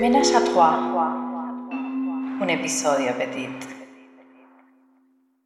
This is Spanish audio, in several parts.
Ménage à trois. Un episodio petit.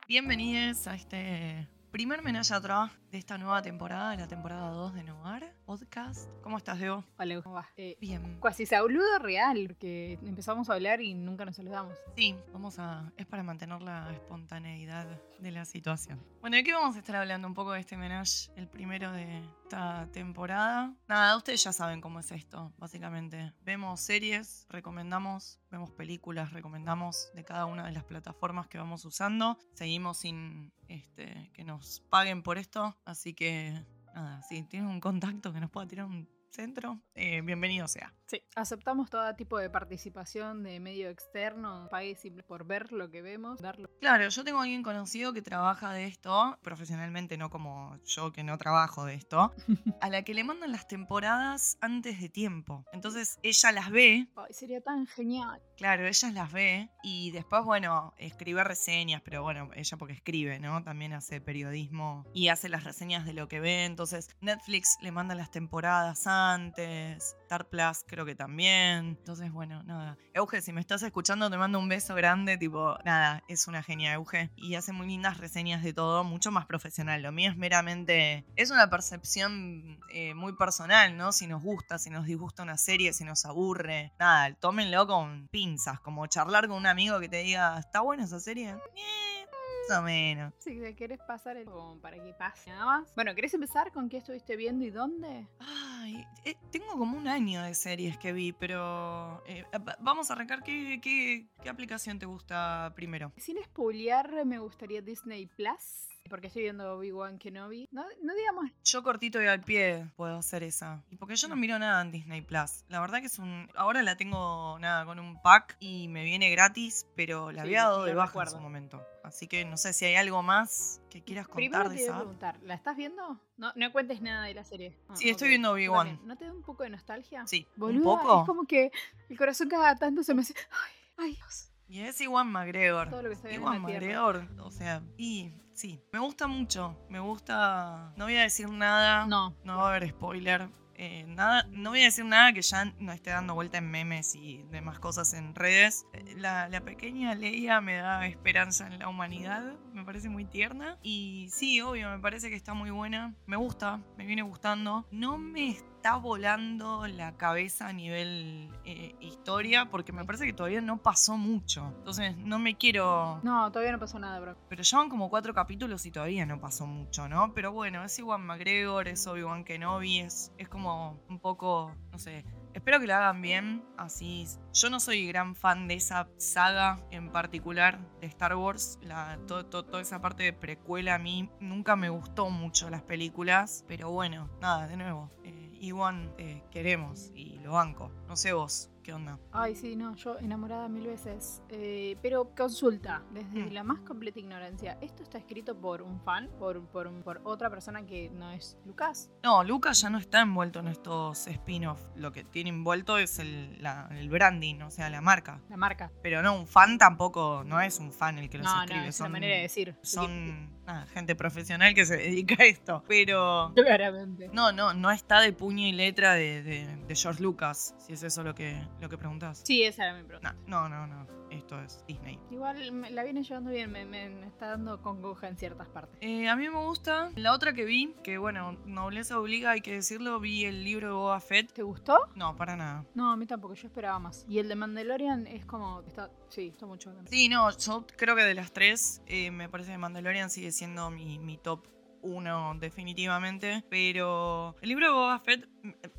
Bienvenidos a este primer Menage a Trois de esta nueva temporada, la temporada 2 de Noir Podcast. ¿Cómo estás, Diego? Hola, ¿cómo va? Eh, Bien. Cuasi saludo real, porque empezamos a hablar y nunca nos saludamos. Sí, vamos a. Es para mantener la espontaneidad de la situación. Bueno, ¿de qué vamos a estar hablando? Un poco de este menage, el primero de esta temporada. Nada, ustedes ya saben cómo es esto, básicamente. Vemos series, recomendamos, vemos películas, recomendamos de cada una de las plataformas que vamos usando. Seguimos sin este, que nos paguen por esto, así que. Nada, si tienen un contacto que nos pueda tirar un centro, eh, bienvenido sea. Sí. Aceptamos todo tipo de participación de medio externo, pague simple por ver lo que vemos, darlo. Claro, yo tengo a alguien conocido que trabaja de esto, profesionalmente, no como yo que no trabajo de esto, a la que le mandan las temporadas antes de tiempo. Entonces ella las ve, Ay, sería tan genial. claro, ella las ve y después, bueno, escribe reseñas, pero bueno, ella porque escribe, ¿no? También hace periodismo y hace las reseñas de lo que ve. Entonces Netflix le manda las temporadas antes, Star Plus creo que también. Entonces, bueno, nada. Euge, si me estás escuchando, te mando un beso grande, tipo, nada, es una genia Euge. Y hace muy lindas reseñas de todo, mucho más profesional. Lo mío es meramente, es una percepción eh, muy personal, ¿no? Si nos gusta, si nos disgusta una serie, si nos aburre. Nada, tómenlo con pinzas, como charlar con un amigo que te diga, ¿está buena esa serie? Eh, más o menos. Si te querés pasar el como para que pase nada más. Bueno, ¿querés empezar con qué estuviste viendo y dónde? Ay, eh, tengo como un año de series que vi, pero eh, va- vamos a arrancar. ¿Qué, qué, qué aplicación te gusta primero? Sin spoilear, me gustaría Disney Plus. Porque estoy viendo Obi-Wan Kenobi. No, no digamos Yo cortito y al pie puedo hacer esa. Y porque yo no miro nada en Disney Plus. La verdad que es un... Ahora la tengo nada con un pack y me viene gratis, pero la Sí, había dado de baja en su momento. Así que no sé si hay algo más que quieras Primero contar te de a esa. app. preguntar, ¿la estás viendo? No, no cuentes nada de la serie. Ah, Sí, estoy viendo Obi-Wan. ¿No te da un poco de nostalgia? Sí, Boluda, un poco. es como que el corazón cada tanto se me hace... Ay, ay, Dios. Y es Iwan McGregor. Todo lo que en Iwan la. McGregor, o sea, y sí, me gusta mucho, me gusta, no voy a decir nada, no, No. va a haber spoiler, eh, nada, no voy a decir nada que ya no esté dando vuelta en memes y demás cosas en redes. Eh, La, la pequeña Leia me da esperanza en la humanidad, me parece muy tierna y sí, obvio, me parece que está muy buena, me gusta, me viene gustando, no me está volando la cabeza a nivel eh, historia porque me parece que todavía no pasó mucho. Entonces no me quiero... No, todavía no pasó nada, bro. Pero ya van como cuatro capítulos y todavía no pasó mucho, ¿no? Pero bueno, es Iwan McGregor, es Obi-Wan Kenobi, es, es como un poco, no sé. Espero que lo hagan bien, así. Yo no soy gran fan de esa saga en particular de Star Wars. La, to- to- toda esa parte de precuela a mí nunca me gustó mucho las películas. Pero bueno, nada, de nuevo. Eh, Iwan eh, queremos y lo banco. No sé vos, ¿qué onda? Ay, sí, no, yo enamorada mil veces. Eh, pero consulta, desde Mm. la más completa ignorancia, ¿esto está escrito por un fan? ¿Por, por, por otra persona que no es Lucas? No, Lucas ya no está envuelto en estos spin-off. Lo que tiene envuelto es el, la- el branding, o sea, la marca. La marca. Pero no, un fan tampoco, no es un fan el que los No, escribe. no, es son, una manera de decir. son gente profesional que se dedica a esto. Pero Claramente. no, no, no está de puño y letra de, de- de George Lucas, si es eso lo que, lo que preguntás. Sí, esa era mi pregunta. No, no, no, no. Esto es Disney. Igual me- la viene llevando bien, me, me- me está dando congoja en ciertas partes. Eh, a mí me gusta. La otra que vi, que bueno, nobleza obliga, hay que decirlo, vi el libro de Boba Fett. ¿Te gustó? No, para nada. No, a mí tampoco, yo esperaba más. Y el de Mandalorian es como. Está, sí, está mucho. Sí, no, yo creo que de las tres, eh, me parece que Mandalorian sigue siendo mi, mi top uno definitivamente. Pero el libro de Boba Fett,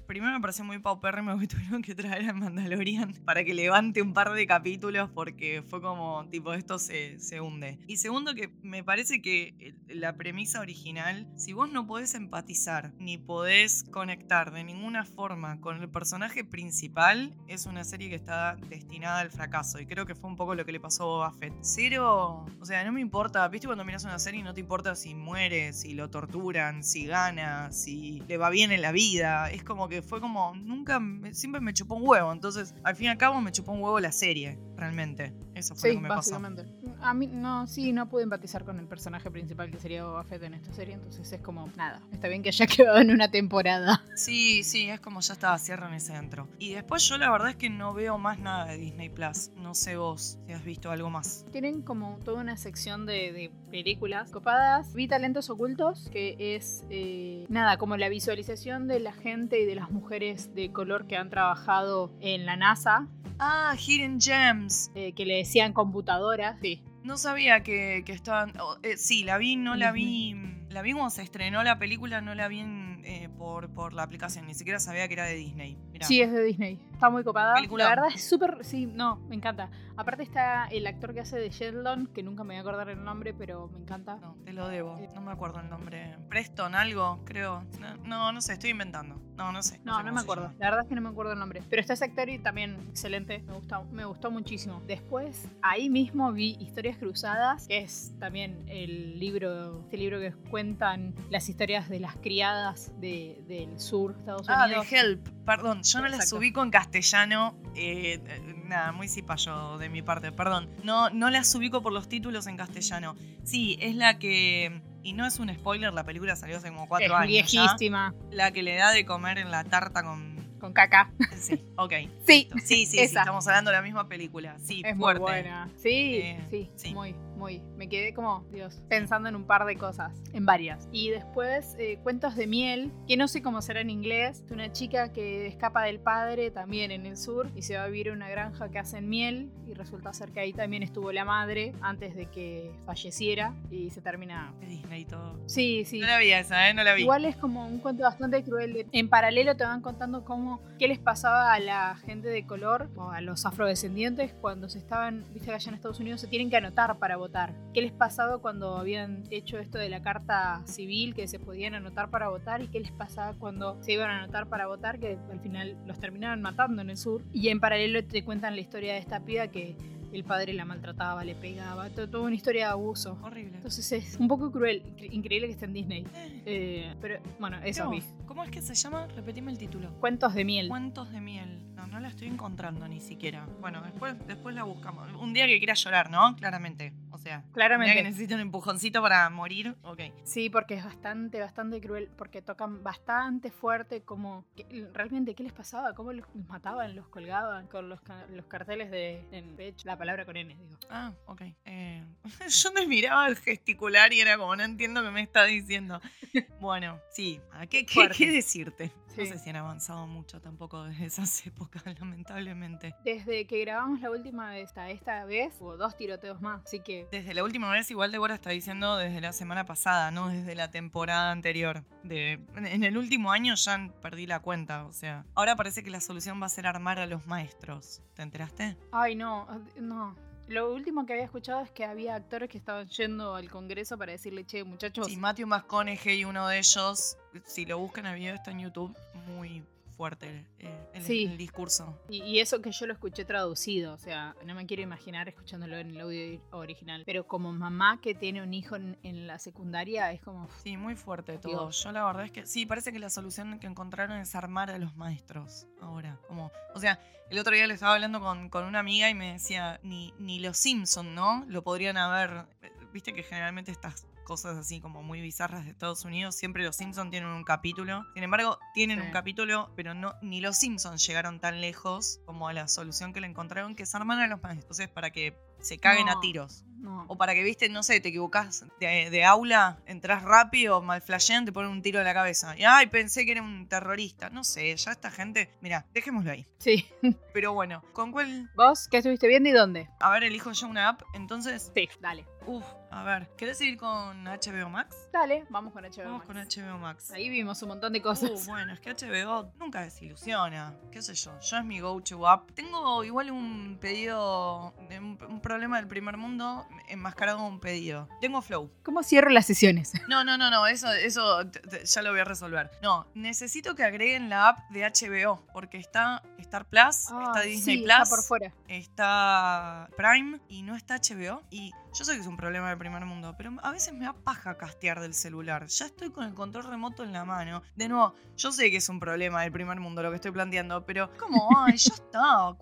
primero me parece muy paupérrimo que tuvieron que traer al Mandalorian para que levante un par de capítulos porque fue como, tipo, esto se, se hunde. Y segundo que me parece que la premisa original, si vos no podés empatizar ni podés conectar de ninguna forma con el personaje principal, es una serie que está destinada al fracaso. Y creo que fue un poco lo que le pasó a Boba Fett. Cero, o sea, no me importa, viste cuando miras una serie no te importa si muere, si lo torturan, si gana, si le va bien en la vida. Es como que fue como, nunca, siempre me chupó un huevo. Entonces, al fin y al cabo me chupó un huevo la serie, realmente. Es Eso fue Sí, lo que me pasó. básicamente. A mí, no, sí, no pude empatizar con el personaje principal que sería Boba Fett en esta serie, entonces es como, nada, está bien que haya quedado en una temporada. Sí, sí, es como ya estaba, cierran ese dentro. Y después yo la verdad es que no veo más nada de Disney Plus. No sé vos si has visto algo más. Tienen como toda una sección de, de películas copadas. Vi Talentos Ocultos, que es, eh, nada, como la visualización de la gente y de las mujeres de color que han trabajado en la NASA, Ah, Hidden Gems. eh, que le decían computadoras. Sí. No sabía que, que estaban. oh, eh, sí, la vi, no la vi. La vi cuando se estrenó la película, no la vi en, eh, por, por la aplicación. Ni siquiera sabía que era de Disney. Mirá. Sí, es de Disney. Está muy copada. Peliculón. La verdad es súper. Sí, no, me encanta. Aparte está el actor que hace de Sheldon, que nunca me voy a acordar el nombre, pero me encanta. No, te lo debo. No me acuerdo el nombre. Preston, algo, creo. No, no, no sé, estoy inventando. No, no sé. No, sé no me acuerdo. La verdad es que no me acuerdo el nombre. Pero está ese actor y también excelente. Me gustó, me gustó muchísimo. Después, ahí mismo vi Historias Cruzadas, que es también el libro, este libro que cuentan las historias de las criadas de- del sur de Estados Ah, de Unidos. Help. Perdón, yo no las Exacto. ubico en castellano. eh, nada, muy cipayo de mi parte, perdón. No, no las ubico por los títulos en castellano. Sí, es la que. Y no es un spoiler, la película salió hace como cuatro es años. ya. viejísima, La que le da de comer en la tarta con. con caca. Sí, ok. Sí, Sí, sí, sí, estamos hablando de la misma película. Sí, es fuerte. muy buena. Sí, Eh, sí, sí. muy, muy. Me quedé como, Dios, pensando en un par de cosas, en varias. Y después, eh, Cuentos de Miel, que no sé cómo será en inglés. Es una chica que escapa del padre también en el sur y se va a vivir a una granja que hacen miel. Y resulta ser que ahí también estuvo la madre antes de que falleciera y se termina. De Disney y todo. Sí, sí. No la vi esa, ¿eh? No la vi. Igual es como un cuento bastante cruel. de- En paralelo te van contando cómo qué les pasaba a la gente de color o a los afrodescendientes cuando se estaban, viste que allá en Estados Unidos se tienen que anotar para votar. ¿Qué les pasaba cuando habían hecho esto de la carta civil que se podían anotar para votar y qué les pasaba cuando se iban a anotar para votar que al final los terminaban matando en el sur? Y en paralelo te cuentan la historia de esta piba que el padre la maltrataba, le pegaba, to- toda una historia de abuso. Horrible. Entonces es un poco cruel, incre- increíble que esté en Disney. Eh, pero bueno, eso. ¿Cómo es que se llama? Repetime el título. Cuentos de miel. Cuentos de miel. No, no la estoy encontrando ni siquiera. Bueno, después, después la buscamos. Un día que quiera llorar, ¿no? Claramente. Sea, que Claramente. necesito un empujoncito para morir. Ok. Sí, porque es bastante, bastante cruel, porque tocan bastante fuerte como que- realmente qué les pasaba, cómo los, mataban, los colgaban con los, los carteles de en pecho, la palabra con N, digo. Ah, ok. Eh, yo me miraba al gesticular y era como, no entiendo qué me está diciendo. Bueno, sí. ¿a ¿Qué, qué, qué decirte? No sé si han avanzado mucho tampoco desde esas épocas, lamentablemente. Desde que grabamos la última vez hasta esta vez, hubo dos tiroteos más, así que Desde la última vez, igual Débora está diciendo desde la semana pasada, no desde la temporada anterior. De, en el último año ya perdí la cuenta, o sea. Ahora parece que la solución va a ser armar a los maestros. ¿Te enteraste? Ay, no, no. Lo último que había escuchado es que había actores que estaban yendo al Congreso para decirle, che, muchachos, Sí, Matthew McConaughey, uno de ellos, si lo buscan el video está en YouTube, muy fuerte eh, el, Sí. el discurso. Y, y eso que yo lo escuché traducido, o sea, no me quiero imaginar escuchándolo en el audio original. Pero como mamá que tiene un hijo en, en la secundaria, es como. Sí, muy fuerte todo. Dios. Yo la verdad es que sí, parece que la solución que encontraron es armar a los maestros ahora. Como, o sea, el otro día le estaba hablando con, con una amiga y me decía, ni, ni los Simpson, ¿no? Lo podrían haber. Viste que generalmente estas cosas así como muy bizarras de Estados Unidos, siempre los Simpson tienen un capítulo. Sin embargo, tienen Sí. un capítulo, pero no ni los Simpsons llegaron tan lejos como a la solución que le encontraron, que es armar a los maestros. Entonces, para que se caguen a tiros. No. O para que, viste, no sé, te equivocás de, de aula, entras rápido, mal flashean, te ponen un tiro en la cabeza. Y ay, pensé que era un terrorista. No sé, ya esta gente. Mira, dejémoslo ahí. Sí. Pero bueno, ¿con cuál? ¿Vos qué estuviste viendo y dónde? A ver, elijo yo una app. Entonces, Sí, dale. uff, a ver, ¿querés ir con HBO Max? Dale, vamos con HBO. Vamos Max. con HBO Max. Ahí vimos un montón de Uh, cosas. bueno, es que HBO nunca desilusiona. ¿Qué sé yo? Yo es mi go-to app. Tengo igual un pedido, de un, un problema del primer mundo enmascarado en un pedido. Tengo Flow. ¿Cómo cierro las sesiones? No, no, no, no, eso, eso ya lo voy a resolver. No, necesito que agreguen la app de HBO, porque está Star Plus, está Disney Ah, sí, Plus, Está por fuera. está Prime y no está HBO. Y yo sé que es un problema del primer mundo, pero a veces me da paja castear del celular. Ya estoy con el control remoto en la mano. De nuevo, yo sé que es un problema del primer mundo lo que estoy planteando, pero como, ay, ya está.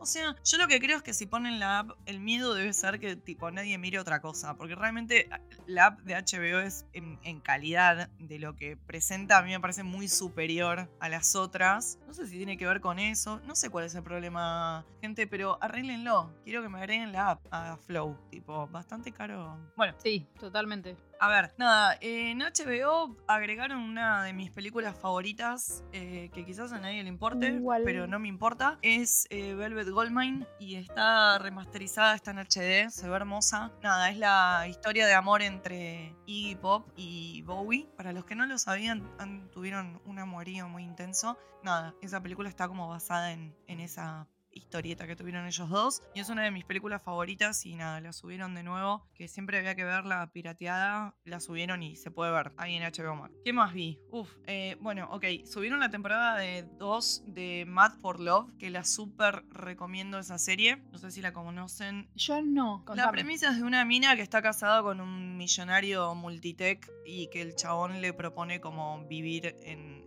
O sea, yo lo que creo es que si ponen la app, el miedo debe ser que tipo nadie mire otra cosa. Porque realmente ah, la app de HBO es en, en calidad de lo que presenta, a mí me parece muy superior a las otras. No sé si tiene que ver con eso. No sé cuál es el problema, gente, pero arréglenlo. Quiero que me agreguen la app a Flow. Tipo, bastante caro. Bueno, Sí, totalmente. a ver, nada, en HBO agregaron una de mis películas favoritas, eh, que quizás a nadie le importe, Igual. pero no me importa. Es eh, Velvet Goldmine y está remasterizada, está en HD, se ve hermosa. Nada, es la historia de amor entre Iggy Pop y Bowie. Para los que no lo sabían, tuvieron un amorío muy intenso. Nada, esa película está como basada en, en esa historieta que tuvieron ellos dos. Y es una de mis películas favoritas y nada, la subieron de nuevo, que siempre había que verla pirateada, la subieron y se puede ver ahí en HBO Max. ¿Qué más vi? Uf, eh, bueno, ok, subieron la temporada de 2 de Mad for Love, que la súper recomiendo esa serie. No sé si la conocen. Yo no. La premisa es de una mina que está casada con un millonario multitech y que el chabón le propone como vivir en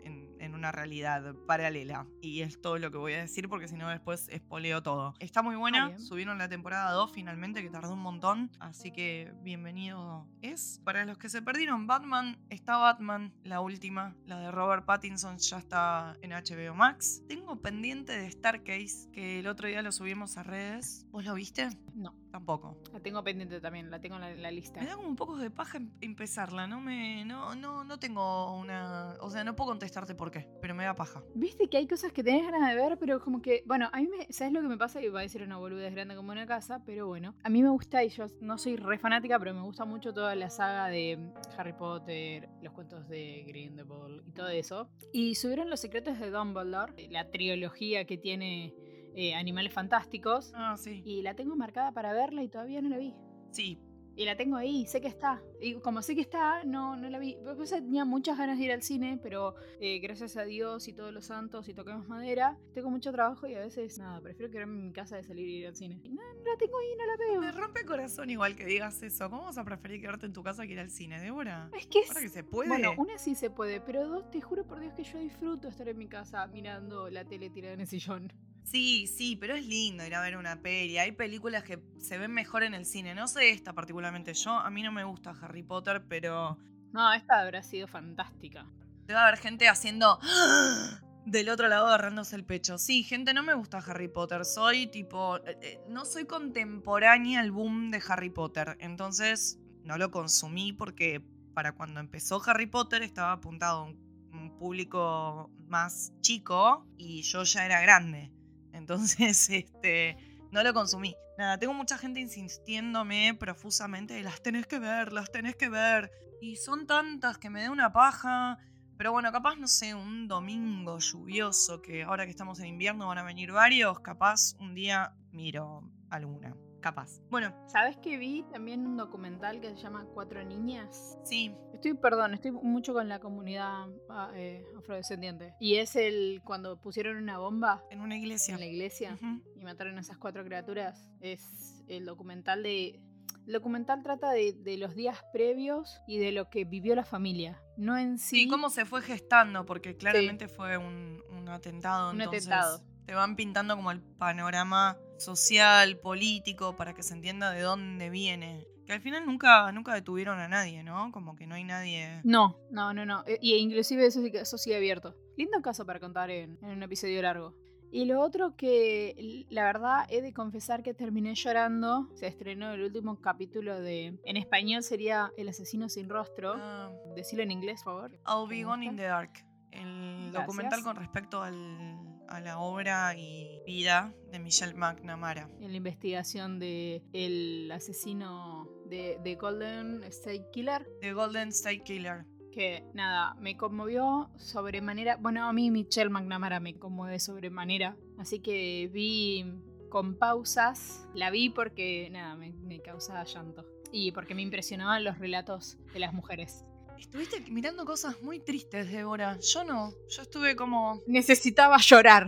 una realidad paralela. Y es todo lo que voy a decir porque si no después espoleo todo. Está muy Ah, buena, bien. subieron la temporada 2 finalmente que tardó un montón, así que bienvenido es. Para los que se perdieron Batman, está Batman, la última, la de Robert Pattinson ya está en HBO Max. Tengo pendiente de Starcase, que el otro día lo subimos a redes. ¿Vos lo viste? No. Tampoco. La tengo pendiente también, la tengo en la, en la lista. Me da como un poco de paja em- empezarla, no me. No, no, no tengo una. O sea, no puedo contestarte por qué, pero me da paja. Viste que hay cosas que tenés ganas de ver, pero como que, bueno, a mí me, ¿sabes lo que me pasa? Y va a decir una boludez grande como una casa, pero bueno, a mí me gusta, y yo no soy re fanática, pero me gusta mucho toda la saga de Harry Potter, los cuentos de Grindelwald y todo eso. Y subieron Los secretos de Dumbledore, la trilogía que tiene eh, Animales Fantásticos, Ah, sí. y la tengo marcada para verla y todavía no la vi. Sí. Y la tengo ahí, sé que está. Y como sé que está, no, no la vi. Después tenía muchas ganas de ir al cine, pero eh, gracias a Dios y todos los santos y toquemos madera, tengo mucho trabajo y a veces, nada, prefiero quedarme en mi casa de salir y ir al cine. Y no, no la tengo ahí, no la Me veo. rompe el corazón igual que digas eso. ¿Cómo vas a preferir quedarte en tu casa que ir al cine, Débora? Es que es... Que se puede. Bueno, una sí se puede, pero dos, te juro por Dios que yo disfruto estar en mi casa mirando la tele tirada en el sillón. Sí, sí, pero es lindo ir a ver una peli. Hay películas que se ven mejor en el cine. No sé esta particularmente. Yo, a mí no me gusta Harry Potter, pero No, esta habrá sido fantástica. Debe haber gente haciendo del otro lado agarrándose el pecho. Sí, gente, no me gusta Harry Potter. Soy tipo. eh, eh, no soy contemporánea al boom de Harry Potter. Entonces no lo consumí porque para cuando empezó Harry Potter estaba apuntado a un, un público más chico y yo ya era grande. Entonces, este. No lo consumí. Nada, tengo mucha gente insistiéndome profusamente las tenés que ver, las tenés que ver. Y son tantas que me da una paja. Pero bueno, capaz, no sé, un domingo lluvioso, que ahora que estamos en invierno van a venir varios, capaz un día miro alguna. Capaz. Bueno, ¿Sabes que vi también un documental que se llama Cuatro Niñas? sí, Estoy, perdón, estoy mucho con la comunidad ah, eh, afrodescendiente. Y es el cuando pusieron una bomba en una iglesia. en la iglesia y mataron a esas cuatro criaturas. Es el documental de. El documental trata de, de los días previos y de lo que vivió la familia. No en sí. Sí, cómo se fue gestando, porque claramente fue un, un atentado. Un entonces atentado. Te van pintando como el panorama social, político, para que se entienda de dónde viene. Que al final nunca, nunca detuvieron a nadie, ¿no? Como que no hay nadie. No, no, no, no. E- Y inclusive eso, eso sigue abierto. Lindo caso para contar en, en un episodio largo. Y lo otro que la verdad he de confesar que terminé llorando. Se estrenó el último capítulo de. En español sería El asesino sin rostro. Ah, Decilo en inglés, por favor. I'll Be ¿Te Gone in the Dark. El Gracias. documental con respecto al- a la obra y vida de Michelle McNamara. En la investigación de el asesino de, de Golden State Killer. The Golden State Killer. que nada, me conmovió sobremanera. Bueno, a mí Michelle McNamara me conmueve sobremanera. Así que vi con pausas. La vi porque, nada, me, me causaba llanto. Y porque me impresionaban los relatos de las mujeres. Estuviste mirando cosas muy tristes, Débora. Yo no. Yo estuve como. Necesitaba llorar.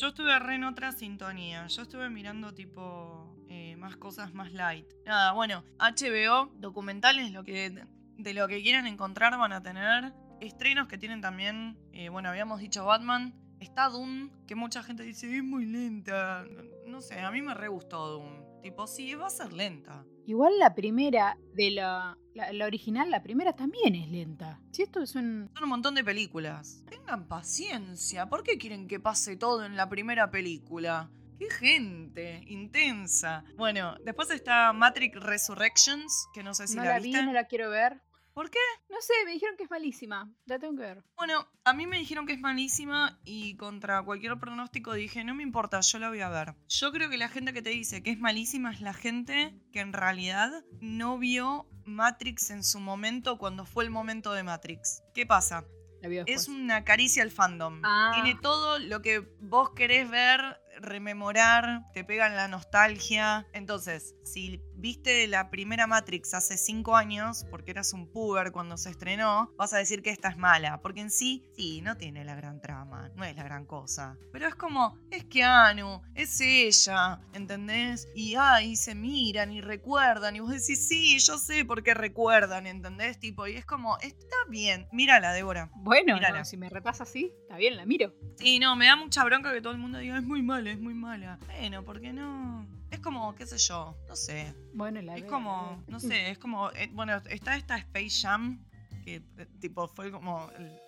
Yo estuve re en otra sintonía. Yo estuve mirando tipo eh, más cosas más light. Nada, bueno, HBO, documentales, lo que, de lo que quieran encontrar van a tener. Estrenos que tienen también, eh, bueno, habíamos dicho Batman. está Dune, que mucha gente dice, es muy lenta. No sé, a mí me re gustó Dune. Tipo, sí, va a ser lenta. Igual la primera de la, la, la original, la primera también es lenta. Si esto es un... Son un montón de películas. Tengan paciencia. ¿Por qué quieren que pase todo en la primera película? ¡Qué gente! Intensa. Bueno, después está Matrix Resurrections, que no sé si no la, la vi, viste. no la quiero ver. ¿Por qué? No sé, me dijeron que es malísima. La tengo que ver. Bueno, a mí me dijeron que es malísima y contra cualquier pronóstico dije, no me importa, yo la voy a ver. Yo creo que la gente que te dice que es malísima es la gente que en realidad no vio Matrix en su momento cuando fue el momento de Matrix. ¿Qué pasa? Es una caricia al fandom. Ah. Tiene todo lo que vos querés ver, rememorar, te pega en la nostalgia. Entonces, si viste la primera Matrix hace 5 años, porque eras un puber cuando se estrenó, vas a decir que esta es mala. Porque en sí, sí, no tiene la gran trama, no es la gran cosa. Pero es como, es Keanu, es ella, ¿entendés? Y ay, se miran y recuerdan. Y vos decís, sí, yo sé por qué recuerdan, ¿entendés? Tipo, y es como, está bien. Mírala, Débora. Bueno, Mírala. no, si me repasa así, está bien, la miro. Sí, no, me da mucha bronca que todo el mundo diga es muy mala, es muy mala. Bueno, ¿por qué no? Es como, qué sé yo, no sé. Bueno, la Es veo, como, la no sé, es como, eh, bueno, está esta Space Jam que eh, tipo fue como el-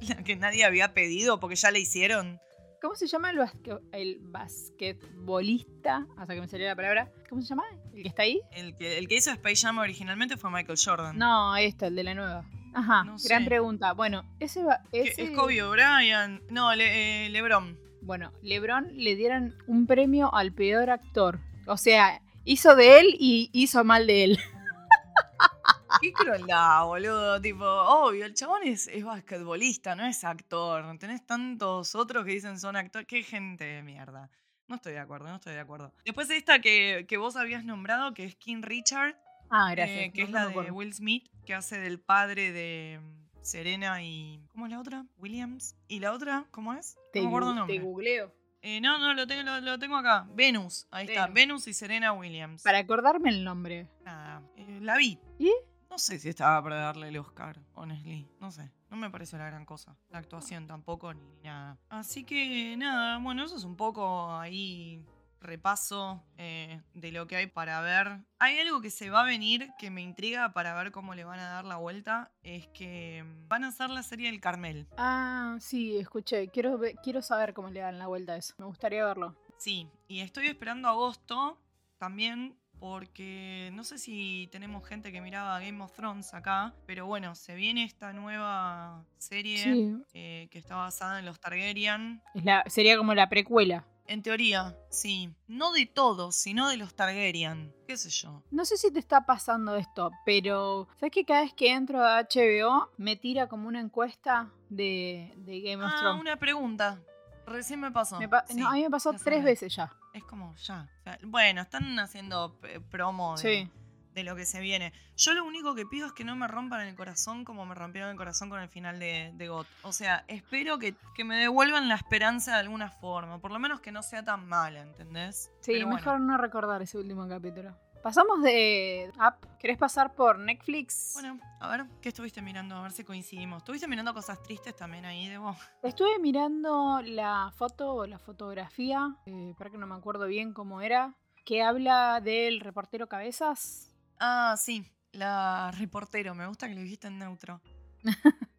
la que nadie había pedido porque ya la hicieron. ¿Cómo se llama el, basque- el basquetbolista? Hasta que me salió la palabra. ¿Cómo se llama? ¿El que está ahí? El que, el que hizo Space Jam originalmente fue Michael Jordan. No, esto, el de la nueva. Ajá, No gran sé. pregunta. Bueno, ese va. Ese, Es Kobe Bryant. No, Le- eh, LeBron. Bueno, LeBron le dieron un premio al peor actor. O sea, hizo de él y hizo mal de él. Qué crueldad, boludo. Tipo, obvio, el chabón es, es basquetbolista, no es actor. Tenés tantos otros que dicen son actores. Qué gente de mierda. No estoy de acuerdo, no estoy de acuerdo. Después esta que, que vos habías nombrado, que es King Richard, Ah, eh, gracias. que no- es la de. Will Smith, que hace del padre de Serena y... ¿Cómo es la otra? Williams. ¿Y la otra? ¿Cómo es? Te, no gu- te googleo. Eh, no, no, lo tengo, lo, lo tengo acá. Venus. Ahí está. Venus. Venus y Serena Williams. Para acordarme el nombre. Nada, eh, la vi. ¿Y? No sé si estaba para darle el Oscar, honestly. No sé. No me pareció la gran cosa. La actuación tampoco, ni nada. Así que nada, bueno, eso es un poco ahí repaso eh, de lo que hay para ver. Hay algo que se va a venir que me intriga para ver cómo le van a dar la vuelta. Es que mm, van a hacer la serie del Carmel. Ah, sí, escuché. Quiero, quiero saber cómo le dan la vuelta a eso. Me gustaría verlo. Sí, y estoy esperando agosto también porque no sé si tenemos gente que miraba Game of Thrones acá, pero bueno, se viene esta nueva serie Sí, eh, que está basada en los Targaryen. es la, sería como la precuela. En teoría, sí. No de todos, sino de los Targaryen. ¿Qué sé yo? No sé si te está pasando esto, pero ¿sabes que cada vez que entro a HBO me tira como una encuesta de, de Game of Ah, Thrones? una pregunta. Recién me pasó. Me pa- Sí, no, a mí me pasó tres veces ya. Es como ya. O sea, bueno, están haciendo eh, promo de, Sí. De lo que se viene. Yo lo único que pido es que no me rompan el corazón como me rompieron el corazón con el final de, de GOT. O sea, espero que, que me devuelvan la esperanza de alguna forma. Por lo menos que no sea tan mala, ¿entendés? Sí, Pero bueno. mejor no recordar ese último capítulo. Pasamos de app. ¿Querés pasar por Netflix? Bueno, a ver, ¿qué estuviste mirando? A ver si coincidimos. ¿Estuviste mirando cosas tristes también ahí, Debo? Estuve mirando la foto o la fotografía, eh, para que no me acuerdo bien cómo era, que habla del reportero Cabezas. Ah, sí. La reportero. Me gusta que lo dijiste en neutro.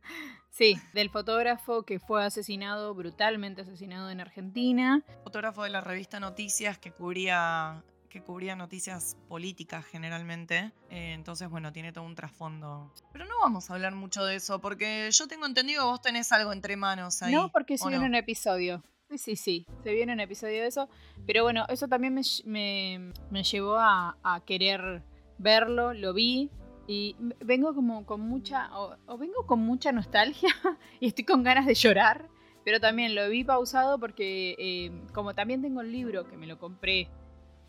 Sí, del fotógrafo que fue asesinado, brutalmente asesinado en Argentina. fotógrafo de la revista Noticias que cubría que cubría noticias políticas generalmente. Eh, entonces, bueno, tiene todo un trasfondo. Pero no vamos a hablar mucho de eso, porque yo tengo entendido que vos tenés algo entre manos ahí. No, porque se ¿o viene no? un episodio. Sí, sí, sí, se viene un episodio de eso. Pero bueno, eso también me, me- me llevó a, a querer verlo, lo vi. Y vengo como con mucha, o vengo con mucha nostalgia y estoy con ganas de llorar. Pero también lo vi pausado porque eh, como también tengo el libro que me lo compré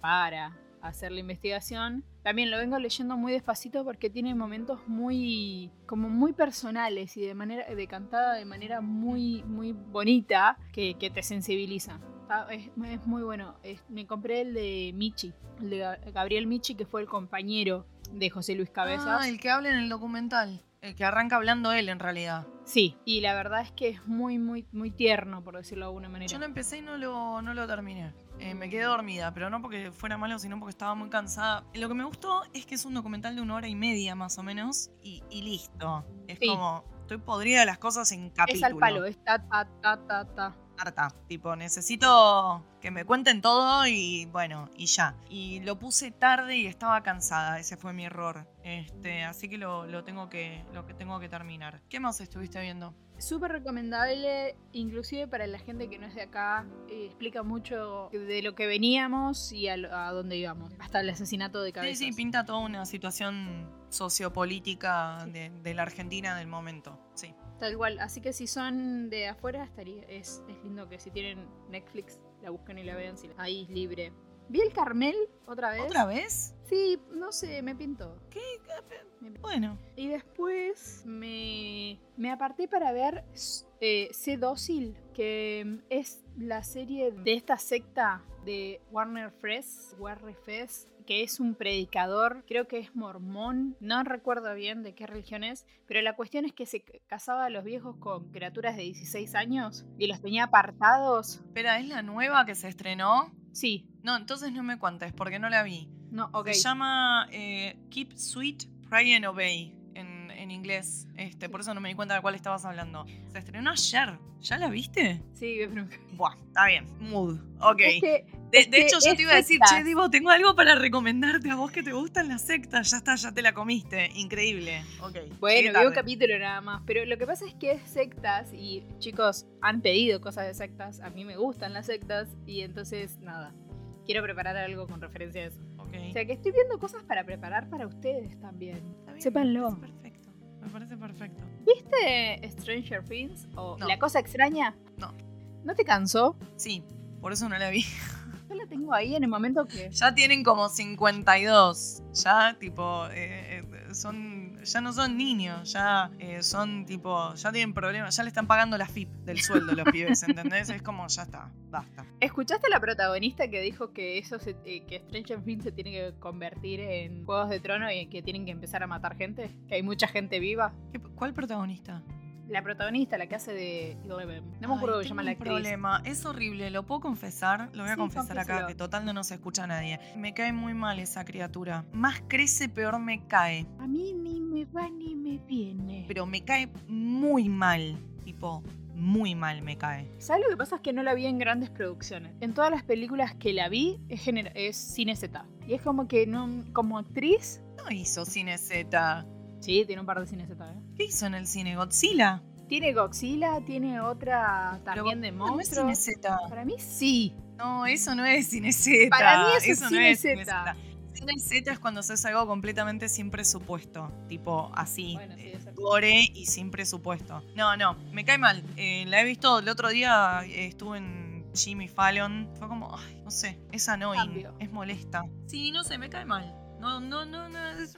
para hacer la investigación, también lo vengo leyendo muy despacito porque tiene momentos muy como muy personales y de manera decantada de manera muy muy bonita que, que te sensibiliza. Está- Es, es muy bueno. Es- me compré el de Michi, el de Ga- Gabriel Michi, que fue el compañero de José Luis Cabezas. Ah, el que habla en el documental. eh, que arranca hablando él en realidad. Sí, y la verdad es que es muy, muy, muy tierno, por decirlo de alguna manera. Yo lo empecé y no lo, no lo terminé. Eh, me quedé dormida, pero no porque fuera malo, sino porque estaba muy cansada. Lo que me gustó es que es un documental de una hora y media más o menos y, y listo. Es Sí. como, estoy podrida de las cosas en capítulo. es al palo, es ta, ta, ta, ta, ta. Harta. Tipo, necesito que me cuenten todo y bueno, y ya. Y lo puse tarde y estaba cansada. Ese fue mi error. Este, así que lo, lo tengo que lo que tengo que terminar. ¿Qué más estuviste viendo? Súper recomendable, inclusive para la gente que no es de acá. eh, explica mucho de lo que veníamos y a, lo- a dónde íbamos. Hasta el asesinato de Sí, cabezas. sí, pinta toda una situación sociopolítica de, de la Argentina del momento. Sí. Tal cual. Así que si son de afuera, estaría, es, es lindo que si tienen Netflix, la busquen y la vean. Si ahí libre. Vi el Carmel otra vez. ¿Otra vez? Sí, no sé, me pintó. ¿Qué? Bueno. Y después me, me aparté para ver eh, Sé Dócil, que es la serie de esta secta de Warner Fest, Warner Fest, que es un predicador, creo que es mormón, no recuerdo bien de qué religión es, pero la cuestión es que se casaba a los viejos con criaturas de 16 años y los tenía apartados. Espera, ¿es la nueva que se estrenó? Sí, No, entonces no me cuentes porque no la vi. no, ok. Se llama eh, Keep Sweet, Pray and Obey en, inglés. Este, por eso no me di cuenta de cuál estabas hablando. Se estrenó ayer. ¿Ya la viste? Sí, pero- Buah, está bien. Mood. Ok. es que de, hecho, yo te iba a decir, sectas. che, Divo, tengo algo para recomendarte a vos que te gustan las sectas. Ya está, ya te la comiste. Increíble. Ok. Bueno, vi un capítulo nada más, pero lo que pasa es que es sectas y chicos han pedido cosas de sectas, a mí me gustan las sectas y entonces nada, quiero preparar algo con referencia a eso. Ok. O sea que estoy viendo cosas para preparar para ustedes también. Sépanlo. Me parece perfecto. ¿Viste Stranger Things o No. La Cosa Extraña? No. ¿No te cansó? Sí, por eso no la vi. Yo la tengo ahí en el momento que... Ya tienen como 52. Ya, tipo, eh, eh, son. Ya no son niños. Ya eh, son, tipo. Ya tienen problemas. Ya le están pagando la FIP del sueldo a los pibes, ¿entendés? Es como, ya está. Basta. ¿Escuchaste a la protagonista que dijo que eso se- eh, que Stranger Things se tiene que convertir en Juegos de Trono y que tienen que empezar a matar gente? Que hay mucha gente viva. ¿Qué- ¿Cuál protagonista? La protagonista, la que hace de Eleven. No me acuerdo cómo se llama la actriz. problema. Es horrible. ¿Lo puedo confesar? Lo voy a Sí, confesar acá, que total no nos escucha nadie. Me cae muy mal esa criatura. Más crece, peor me cae. A mí ni me va ni me viene. Pero me cae muy mal. Tipo, muy mal me cae. ¿Sabes lo que pasa? Es que no la vi en grandes producciones. En todas las películas que la vi es, gener- es cine Z. Y es como que no, como actriz. No hizo cine Z. Sí, tiene un par de cine Z. ¿eh? ¿Qué hizo en el cine? ¿Godzilla? Tiene Godzilla, tiene otra Pero también de no, no es monstruos. cine Z. Para mí sí. No, eso no es cine Z. Para mí eso es no es cine Z. Cine Z es cuando se hace algo completamente sin presupuesto. Tipo así. Bueno, sí, eh, gore y sin presupuesto. No, no, me cae mal. Eh, la he visto el otro día, eh, estuve en Jimmy Fallon. Fue como, ay, no sé, es annoying, Cambio. es molesta. Sí, no sé, me cae mal. No, no, no, no, es-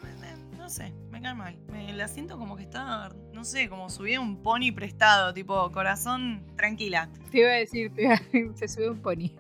no sé, me cae mal. Me la siento como que está, no sé, como subida un pony prestado, tipo corazón, tranquila. Te iba a decir, te iba a- se sube un pony.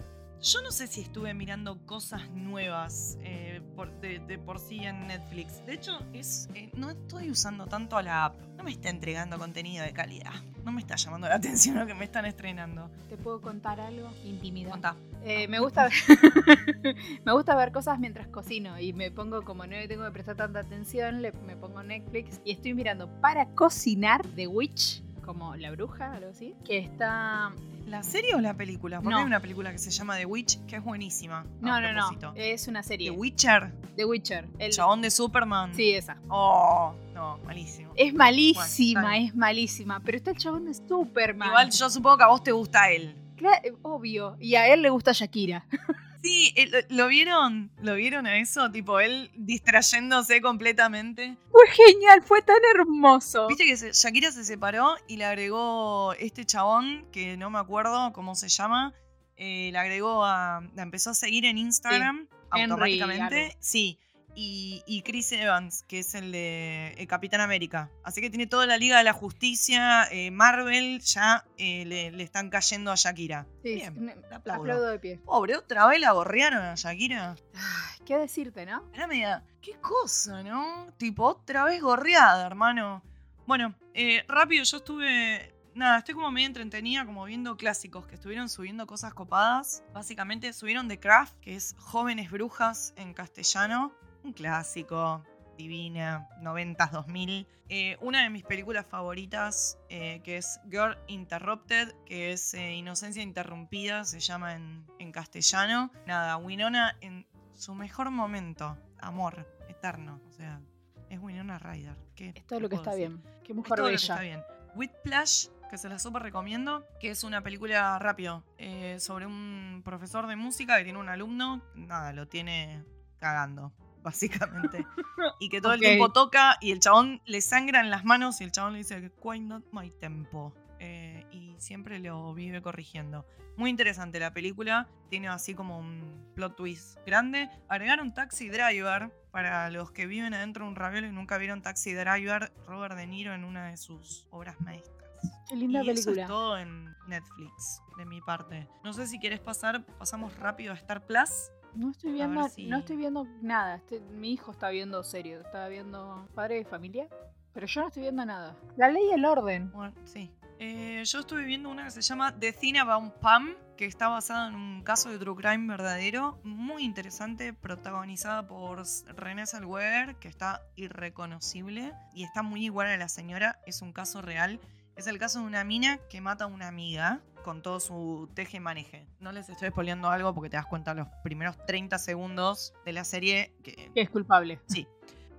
Yo no sé si estuve mirando cosas nuevas eh, por- de, de por sí en Netflix. De hecho, es, eh, no estoy usando tanto a la app. No me está entregando contenido de calidad. No me está llamando la atención lo que me están estrenando. ¿Te puedo contar algo? Intimidad. Contá. Eh, me gusta ver, me gusta ver cosas mientras cocino y me pongo como no le tengo que prestar tanta atención, le- me pongo Netflix y estoy mirando para cocinar The Witch, como la bruja, algo así, que está ¿La serie o la película? Porque No. hay una película que se llama The Witch que es buenísima. no, no, no, es una The serie Witcher, The Witcher. El, chabón de Superman. Sí, esa. Oh, no, malísimo. Es malísima, Bueno, es malísima, pero está el chabón de Superman. Igual yo supongo que a vos te gusta él. Cla- eh, obvio, y a él le gusta Shakira. Sí, eh, ¿lo- ¿lo vieron? ¿Lo vieron a eso? Tipo, él distrayéndose completamente. Fue genial, fue tan hermoso. Viste que se- Shakira se separó y le agregó este chabón, que no me acuerdo cómo se llama, eh, le agregó a... La empezó a seguir en Instagram automáticamente. Sí. Y, y Chris Evans, que es el de Capitán América. Así que tiene toda la Liga de la Justicia, eh, Marvel, ya eh, le, le están cayendo a Shakira. Sí, Bien, aplaudo. aplaudo de pie. Pobre, otra vez la gorrearon a Shakira. Ay, ¿Qué decirte, no? Era media, qué cosa, ¿no? Tipo, otra vez gorreada, hermano. Bueno, eh, rápido, yo estuve. Nada, estoy como medio entretenida, como viendo clásicos que estuvieron subiendo cosas copadas. Básicamente subieron The Craft, que es Jóvenes Brujas en castellano. Un clásico, divina, 90s, 2000. Eh, una de mis películas favoritas, eh, que es Girl Interrupted, que es eh, Inocencia Interrumpida, se llama en, en castellano. Nada, Winona en su mejor momento, amor eterno. O sea, es Winona Ryder. ¿Qué Es todo lo que está decir? bien. Qué Es mujer todo lo que bella. está bien. Whiplash, que se la súper recomiendo, que es una película rápido eh, sobre un profesor de música que tiene un alumno, nada, lo tiene cagando, básicamente. y que todo el tiempo toca y el chabón le sangra en las manos y el chabón le dice, why not my tempo? Eh, y siempre lo vive corrigiendo. Muy interesante la película, tiene así como un plot twist grande. Agregaron Taxi Driver para los que viven adentro de un raviolo y nunca vieron Taxi Driver, Robert De Niro en una de sus obras maestras. Qué linda y eso película. es todo en Netflix, de mi parte. No sé si quieres pasar, pasamos rápido a Star Plus. No estoy viendo, si- no estoy viendo nada. Estoy- mi hijo está viendo serio, está viendo Padre de Familia, pero yo no estoy viendo nada. La ley y el orden. Bueno, sí. Eh, yo estuve viendo una que se llama The Thing About Pam, que está basada en un caso de true crime verdadero, muy interesante, protagonizada por Renée Zellweger, que está irreconocible y está muy igual a la señora, es un caso real. Es el caso de una mina que mata a una amiga con todo su teje maneje. No les estoy spoileando algo porque te das cuenta los primeros 30 segundos de la serie que Que es culpable.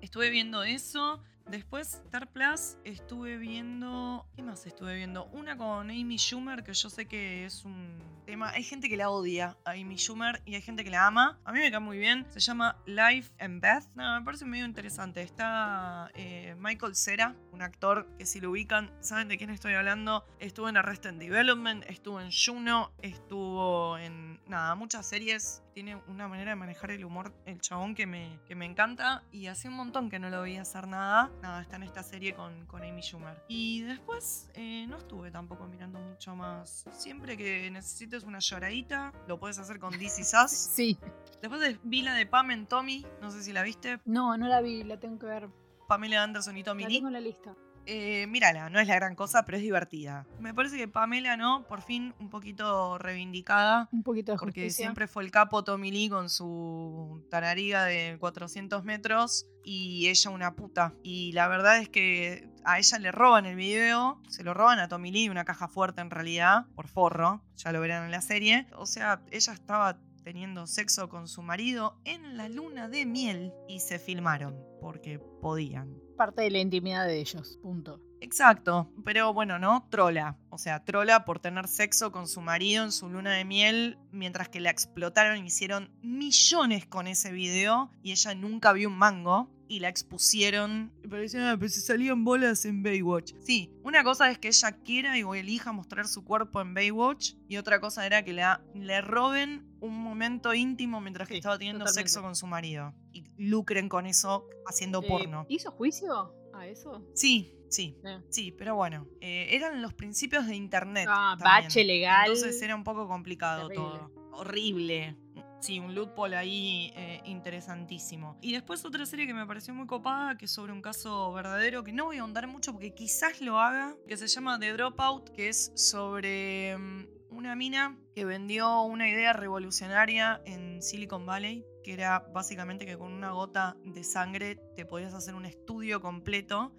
Estuve viendo eso. Después, Star Plus, estuve viendo. ¿Qué más estuve viendo? Una con Amy Schumer, que yo sé que es un tema. Hay gente que la odia a Amy Schumer y hay gente que la ama. A mí me cae muy bien. Se llama Life and Beth. No, me parece medio interesante. Está eh, Michael Cera, un actor que si lo ubican, saben de quién estoy hablando. Estuvo en Arrested Development, estuvo en Juno, estuvo en. Nada, muchas series. Tiene una manera de manejar el humor, el chabón, que me, que me encanta. Y hace un montón que no lo veía hacer nada. Nada, está en esta serie con, con Amy Schumer. Y después eh, no estuve tampoco mirando mucho más. Siempre que necesites una lloradita, lo puedes hacer con This Is Us. Sí. Después de, vi la de Pam en Tommy, no sé si la viste. No, no la vi, la tengo que ver. Pamela Anderson y Tommy La Lee. tengo en la lista. Eh, mírala, no es la gran cosa, pero es divertida. Me parece que Pamela, ¿no? Por fin un poquito reivindicada. Un poquito de Porque justicia. siempre fue el capo Tommy Lee con su tarariga de 400 metros y ella una puta. Y la verdad es que a ella le roban el video, se lo roban a Tommy Lee, una caja fuerte en realidad, por forro, ya lo verán en la serie. O sea, ella estaba teniendo sexo con su marido en la luna de miel y se filmaron porque podían. Parte de la intimidad de ellos. Punto. Exacto, pero bueno, ¿no? Trola. O sea, trola por tener sexo con su marido en su luna de miel, mientras que la explotaron y hicieron millones con ese video y ella nunca vio un mango y la expusieron. Y parecía, ah, pues se salían bolas en Baywatch. Sí, una cosa es que ella quiera y o elija mostrar su cuerpo en Baywatch y otra cosa era que la, le roben un momento íntimo mientras que Sí, estaba teniendo totalmente. sexo con su marido y lucren con eso haciendo Eh, porno. ¿Hizo juicio a eso? Sí, sí. Eh. Sí, pero bueno, eh, eran los principios de internet. Ah, también. bache legal. Entonces era un poco complicado Terrible. todo. Horrible. Sí, un loophole ahí eh, interesantísimo. Y después otra serie que me pareció muy copada, que es sobre un caso verdadero, que no voy a ahondar mucho porque quizás lo haga, que se llama The Dropout, que es sobre mm, una mina que vendió una idea revolucionaria en Silicon Valley, que era básicamente que con una gota de sangre te podías hacer un estudio completo.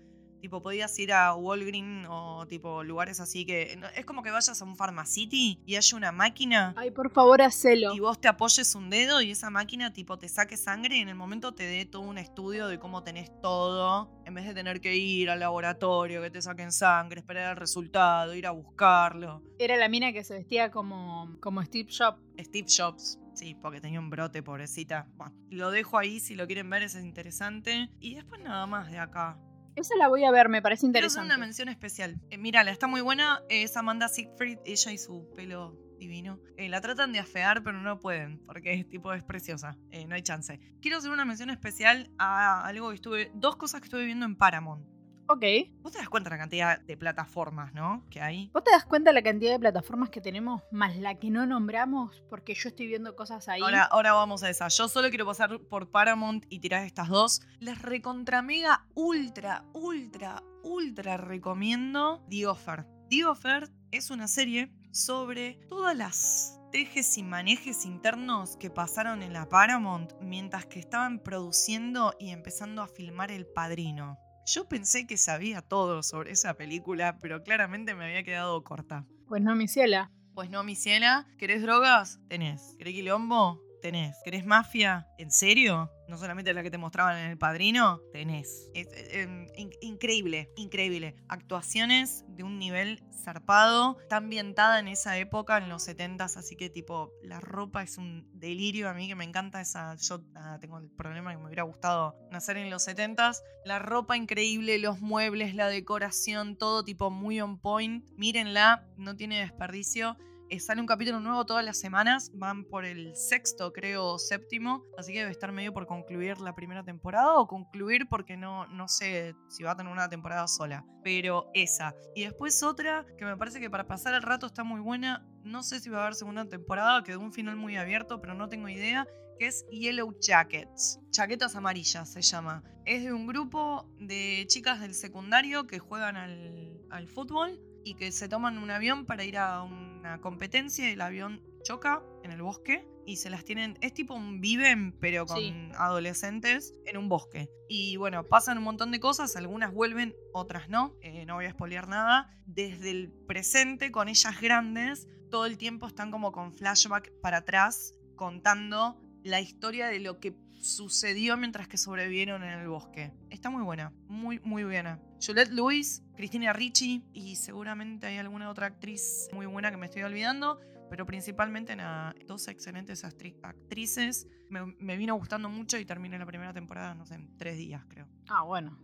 Tipo, podías ir a Walgreens o tipo lugares así que. Es como que vayas a un Pharmacity y haya una máquina Ay, por favor, hacelo. y vos te apoyes un dedo y esa máquina tipo te saque sangre y en el momento te dé todo un estudio de cómo tenés todo, en vez de tener que ir al laboratorio, que te saquen sangre, esperar el resultado, ir a buscarlo. Era la mina que se vestía como, como Steve Jobs. Steve Jobs, sí, porque tenía un brote, pobrecita. Bueno, lo dejo ahí si lo quieren ver, es interesante. Y después nada más de acá. Esa la voy a ver, me parece Quiero hacer interesante. una mención especial. Eh, mírala, está muy buena. Es Amanda Siegfried, ella y su pelo divino. Eh, la tratan de afear, pero no pueden, porque es tipo es preciosa. Eh, no hay chance. Quiero hacer una mención especial a algo que estuve. Dos cosas que estuve viendo en Paramount. Ok. Vos te das cuenta la cantidad de plataformas, ¿no? Que hay. ¿Vos te das cuenta la cantidad de plataformas que tenemos más la que no nombramos? Porque yo estoy viendo cosas ahí. Ahora, ahora vamos a esa. Yo solo quiero pasar por Paramount y tirar estas dos. Les recontra mega ultra, ultra, ultra recomiendo The Offer. The Offer es una serie sobre todas las tejes y manejes internos que pasaron en la Paramount mientras que estaban produciendo y empezando a filmar El Padrino. Yo pensé que sabía todo sobre esa película, pero claramente me había quedado corta. Pues no, mi ciela. Pues no, mi ciela. ¿Querés drogas? Tenés. ¿Querés quilombo? Tenés. ¿Querés mafia? ¿En serio? No solamente la que te mostraban en El Padrino, tenés. Es, eh, em, in- increíble, increíble. Actuaciones de un nivel zarpado. Está ambientada en esa época, en los 70s, así que tipo, la ropa es un delirio. A mí que me encanta esa... Yo tengo el problema que me hubiera gustado nacer en los 70s. La ropa increíble, los muebles, la decoración, todo tipo muy on point. Mírenla, no tiene desperdicio. Eh, sale un capítulo nuevo todas las semanas. Van por el sexto, creo, séptimo. Así que debe estar medio por concluir la primera temporada. O concluir porque no, no sé si va a tener una temporada sola. Pero esa. Y después otra que me parece que para pasar el rato está muy buena. No sé si va a haber segunda temporada. Quedó un final muy abierto, pero no tengo idea. Que es Yellow Jackets. Chaquetas amarillas se llama. Es de un grupo de chicas del secundario que juegan al, al fútbol y que se toman un avión para ir a una competencia y el avión choca en el bosque y se las tienen, es tipo un viven pero con Sí. adolescentes en un bosque. Y bueno, pasan un montón de cosas, algunas vuelven, otras no, eh, no voy a spoilear nada. Desde el presente con ellas grandes, todo el tiempo están como con flashback para atrás contando la historia de lo que sucedió mientras que sobrevivieron en el bosque. Está muy buena, muy, muy buena. Juliette Lewis, Cristina Ricci y seguramente hay alguna otra actriz muy buena que me estoy olvidando, pero principalmente nada, dos excelentes actri- actrices. Me, me vino gustando mucho y terminé la primera temporada, no sé, en tres días creo. Ah, bueno.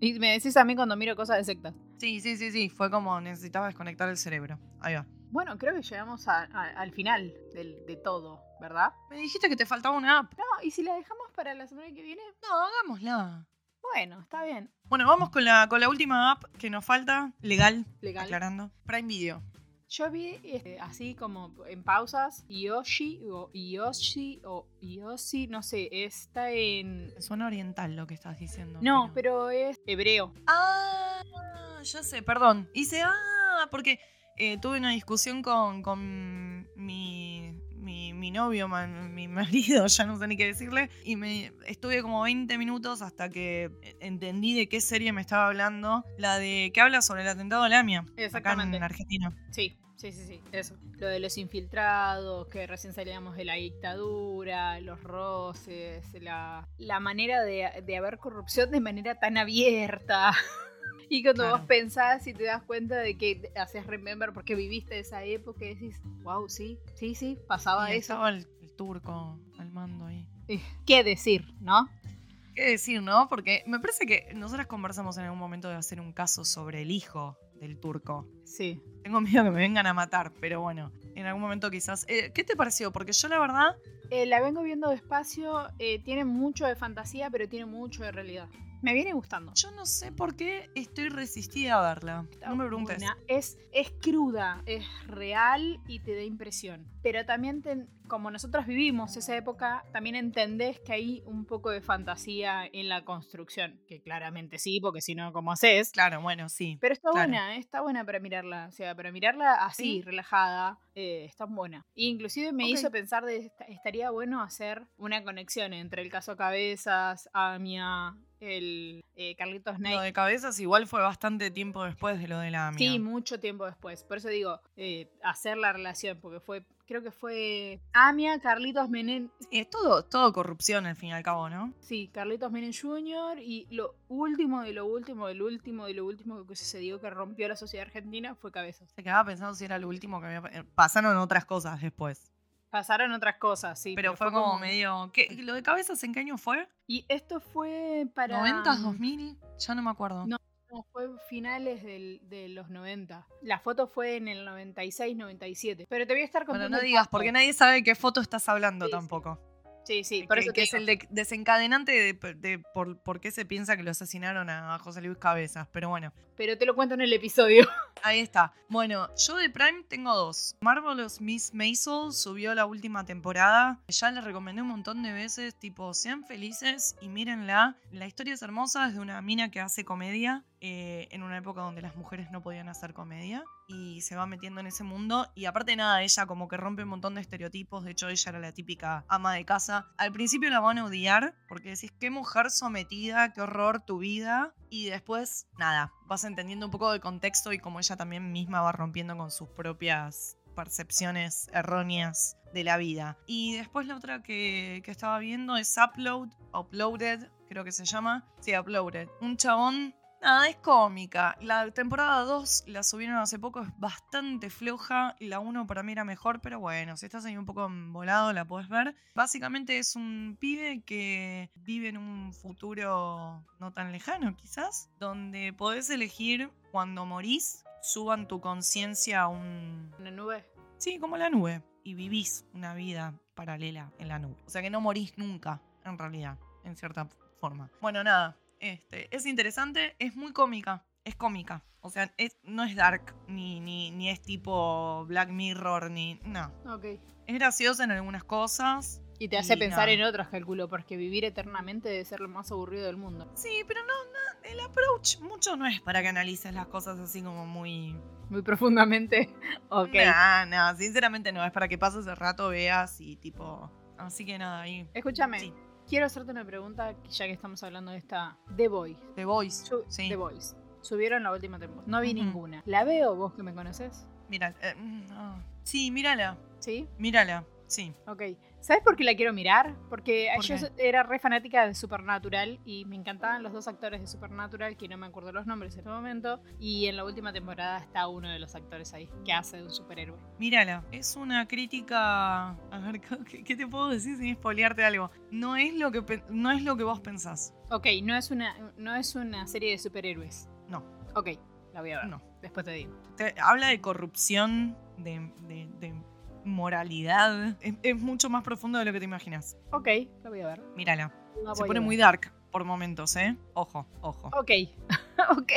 Y me decís a mí cuando miro cosas de sectas. Sí, sí, sí, sí, fue como necesitaba desconectar el cerebro. Ahí va. Bueno, creo que llegamos a- a- al final del- de todo, ¿verdad? Me dijiste que te faltaba una app. No, y si la dejamos para la semana que viene, No, hagámosla. bueno, está bien. Bueno, vamos con la, con la última app que nos falta, legal, Legal. aclarando. Prime Video. Yo vi este, así como en pausas, Yoshi o Yoshi o Yoshi, no sé, está en... Suena oriental lo que estás diciendo. No, pero es hebreo. Ah, ya sé, perdón. Hice, ah, porque eh, tuve una discusión con, con mi, mi, mi novio, mi marido, ya no sé ni qué decirle, y me estuve como 20 minutos hasta que entendí de qué serie me estaba hablando, la de que habla sobre el atentado a Lamia, acá Exactamente. en Argentina. Sí, sí, sí, sí, eso. Lo de los infiltrados, que recién salíamos de la dictadura, los roces, la, la manera de, de haber corrupción de manera tan abierta. Y cuando Claro. vos pensás y te das cuenta de que haces remember porque viviste esa época y decís, wow, sí, sí, sí, pasaba Y eso. estaba el, el turco al mando ahí. ¿Qué decir, no? ¿Qué decir, no? Porque me parece que nosotras conversamos en algún momento de hacer un caso sobre el hijo del turco. Sí. Tengo miedo que me vengan a matar, pero bueno, en algún momento quizás. Eh, ¿Qué te pareció? Porque yo la verdad, Eh, la vengo viendo despacio, eh, tiene mucho de fantasía, pero tiene mucho de realidad. Me viene gustando. yo no sé por qué estoy resistida a verla. No me preguntes. buena. Es, es cruda, es real y te da impresión. Pero también, como nosotros vivimos esa época, también entendés que hay un poco de fantasía en la construcción. Que claramente sí, porque si no, ¿cómo haces? Claro, bueno, sí. Pero está Claro. buena, eh, está buena para mirarla. O sea, para mirarla así, ¿Sí? relajada, eh, está buena. E inclusive me hizo pensar de esta- estaría bueno hacer una conexión entre el caso Cabezas, Amia, el eh, Carlitos Lo Ney. de cabezas igual fue bastante tiempo después de lo de la AMIA. Sí, mucho tiempo después. Por eso digo, eh, hacer la relación, porque fue, creo que fue Amia, Carlitos Menem, es todo, todo corrupción al fin y al cabo, ¿no? sí, Carlitos Menem Jr. Y lo último de lo último, de lo último, de lo último que sucedió que rompió la sociedad argentina fue Cabezas. Se quedaba pensando si era lo último que había. eh, Pasaron otras cosas después. Pasaron otras cosas, sí. pero, fue como, medio. ¿qué, ¿Lo de cabezas en qué año fue? Y esto fue para... ¿90, 2000? Ya no me acuerdo. No, No, fue finales del- de los 90. La foto fue en el 96, 97. Pero te voy a estar Bueno, contando. no el digas, porque nadie sabe de qué foto estás hablando sí. tampoco. Sí, sí, por que, eso que es el de- desencadenante de, de por, por qué se piensa que lo asesinaron a José Luis Cabezas. Pero bueno, Pero te lo cuento en el episodio. ahí está. Bueno, yo de Prime tengo dos. Marvelous Miss Maisel subió la última temporada. Ya les recomendé un montón de veces, tipo, sean felices y mírenla. La historia es hermosa, es de una mina que hace comedia eh, en una época donde las mujeres no podían hacer comedia y se va metiendo en ese mundo y aparte nada ella como que rompe un montón de estereotipos de hecho ella era la típica ama de casa al principio la van a odiar porque decís qué mujer sometida qué horror tu vida y después nada vas entendiendo un poco del contexto y como ella también misma va rompiendo con sus propias percepciones erróneas de la vida. Y después la otra que, que estaba viendo es Upload, Uploaded, creo que se llama. Sí, Uploaded. Un chabón Nada, es cómica. La temporada 2 la subieron hace poco, es bastante floja. La 1 para mí era mejor, pero bueno, si estás ahí un poco volado la puedes ver. Básicamente es un pibe que vive en un futuro no tan lejano quizás, donde podés elegir cuando morís, suban tu conciencia a un... Una nube. Sí, como la nube. Y vivís una vida paralela en la nube. O sea que no morís nunca, en realidad, en cierta forma. Bueno, nada. Este, es interesante, es muy cómica. Es cómica. O sea, es- no es dark, ni, ni, ni es tipo Black Mirror, ni. No. Ok. Es graciosa en algunas cosas. Y te hace Y pensar en otras, calculo, porque vivir eternamente debe ser lo más aburrido del mundo. Sí, pero no, no, el approach mucho no es para que analices las cosas así como muy. Muy profundamente. Ok. Nah, nah, sinceramente no, es para que pases el rato, veas y tipo. Así que nada, ahí. Escúchame, Sí. Quiero hacerte una pregunta, ya que estamos hablando de esta The Voice. The Voice. Su- Sí. The Voice. Subieron la última temporada. No vi ninguna. ¿La veo vos que me conoces? Mira, eh, ah. sí, mírala, ¿Sí? mírala, sí. Ok. ¿Sabes por qué la quiero mirar? Porque ¿Por yo era re fanática de Supernatural y me encantaban los dos actores de Supernatural, que no me acuerdo los nombres en este momento. Y en la última temporada está uno de los actores ahí, que hace de un superhéroe. Mírala. Es una crítica. A ver, ¿qué, te puedo decir sin spoilearte algo? No es lo que no es lo que vos pensás. Ok, no es una, no es una serie de superhéroes. No. Ok, la voy a ver. No. Después te digo. Te- habla de corrupción, de, de- de moralidad. Es, es mucho más profundo de lo que te imaginas. Ok, la voy a ver. Mírala. La Se pone muy dark por momentos, ¿eh? Ojo, ojo. Ok, ok.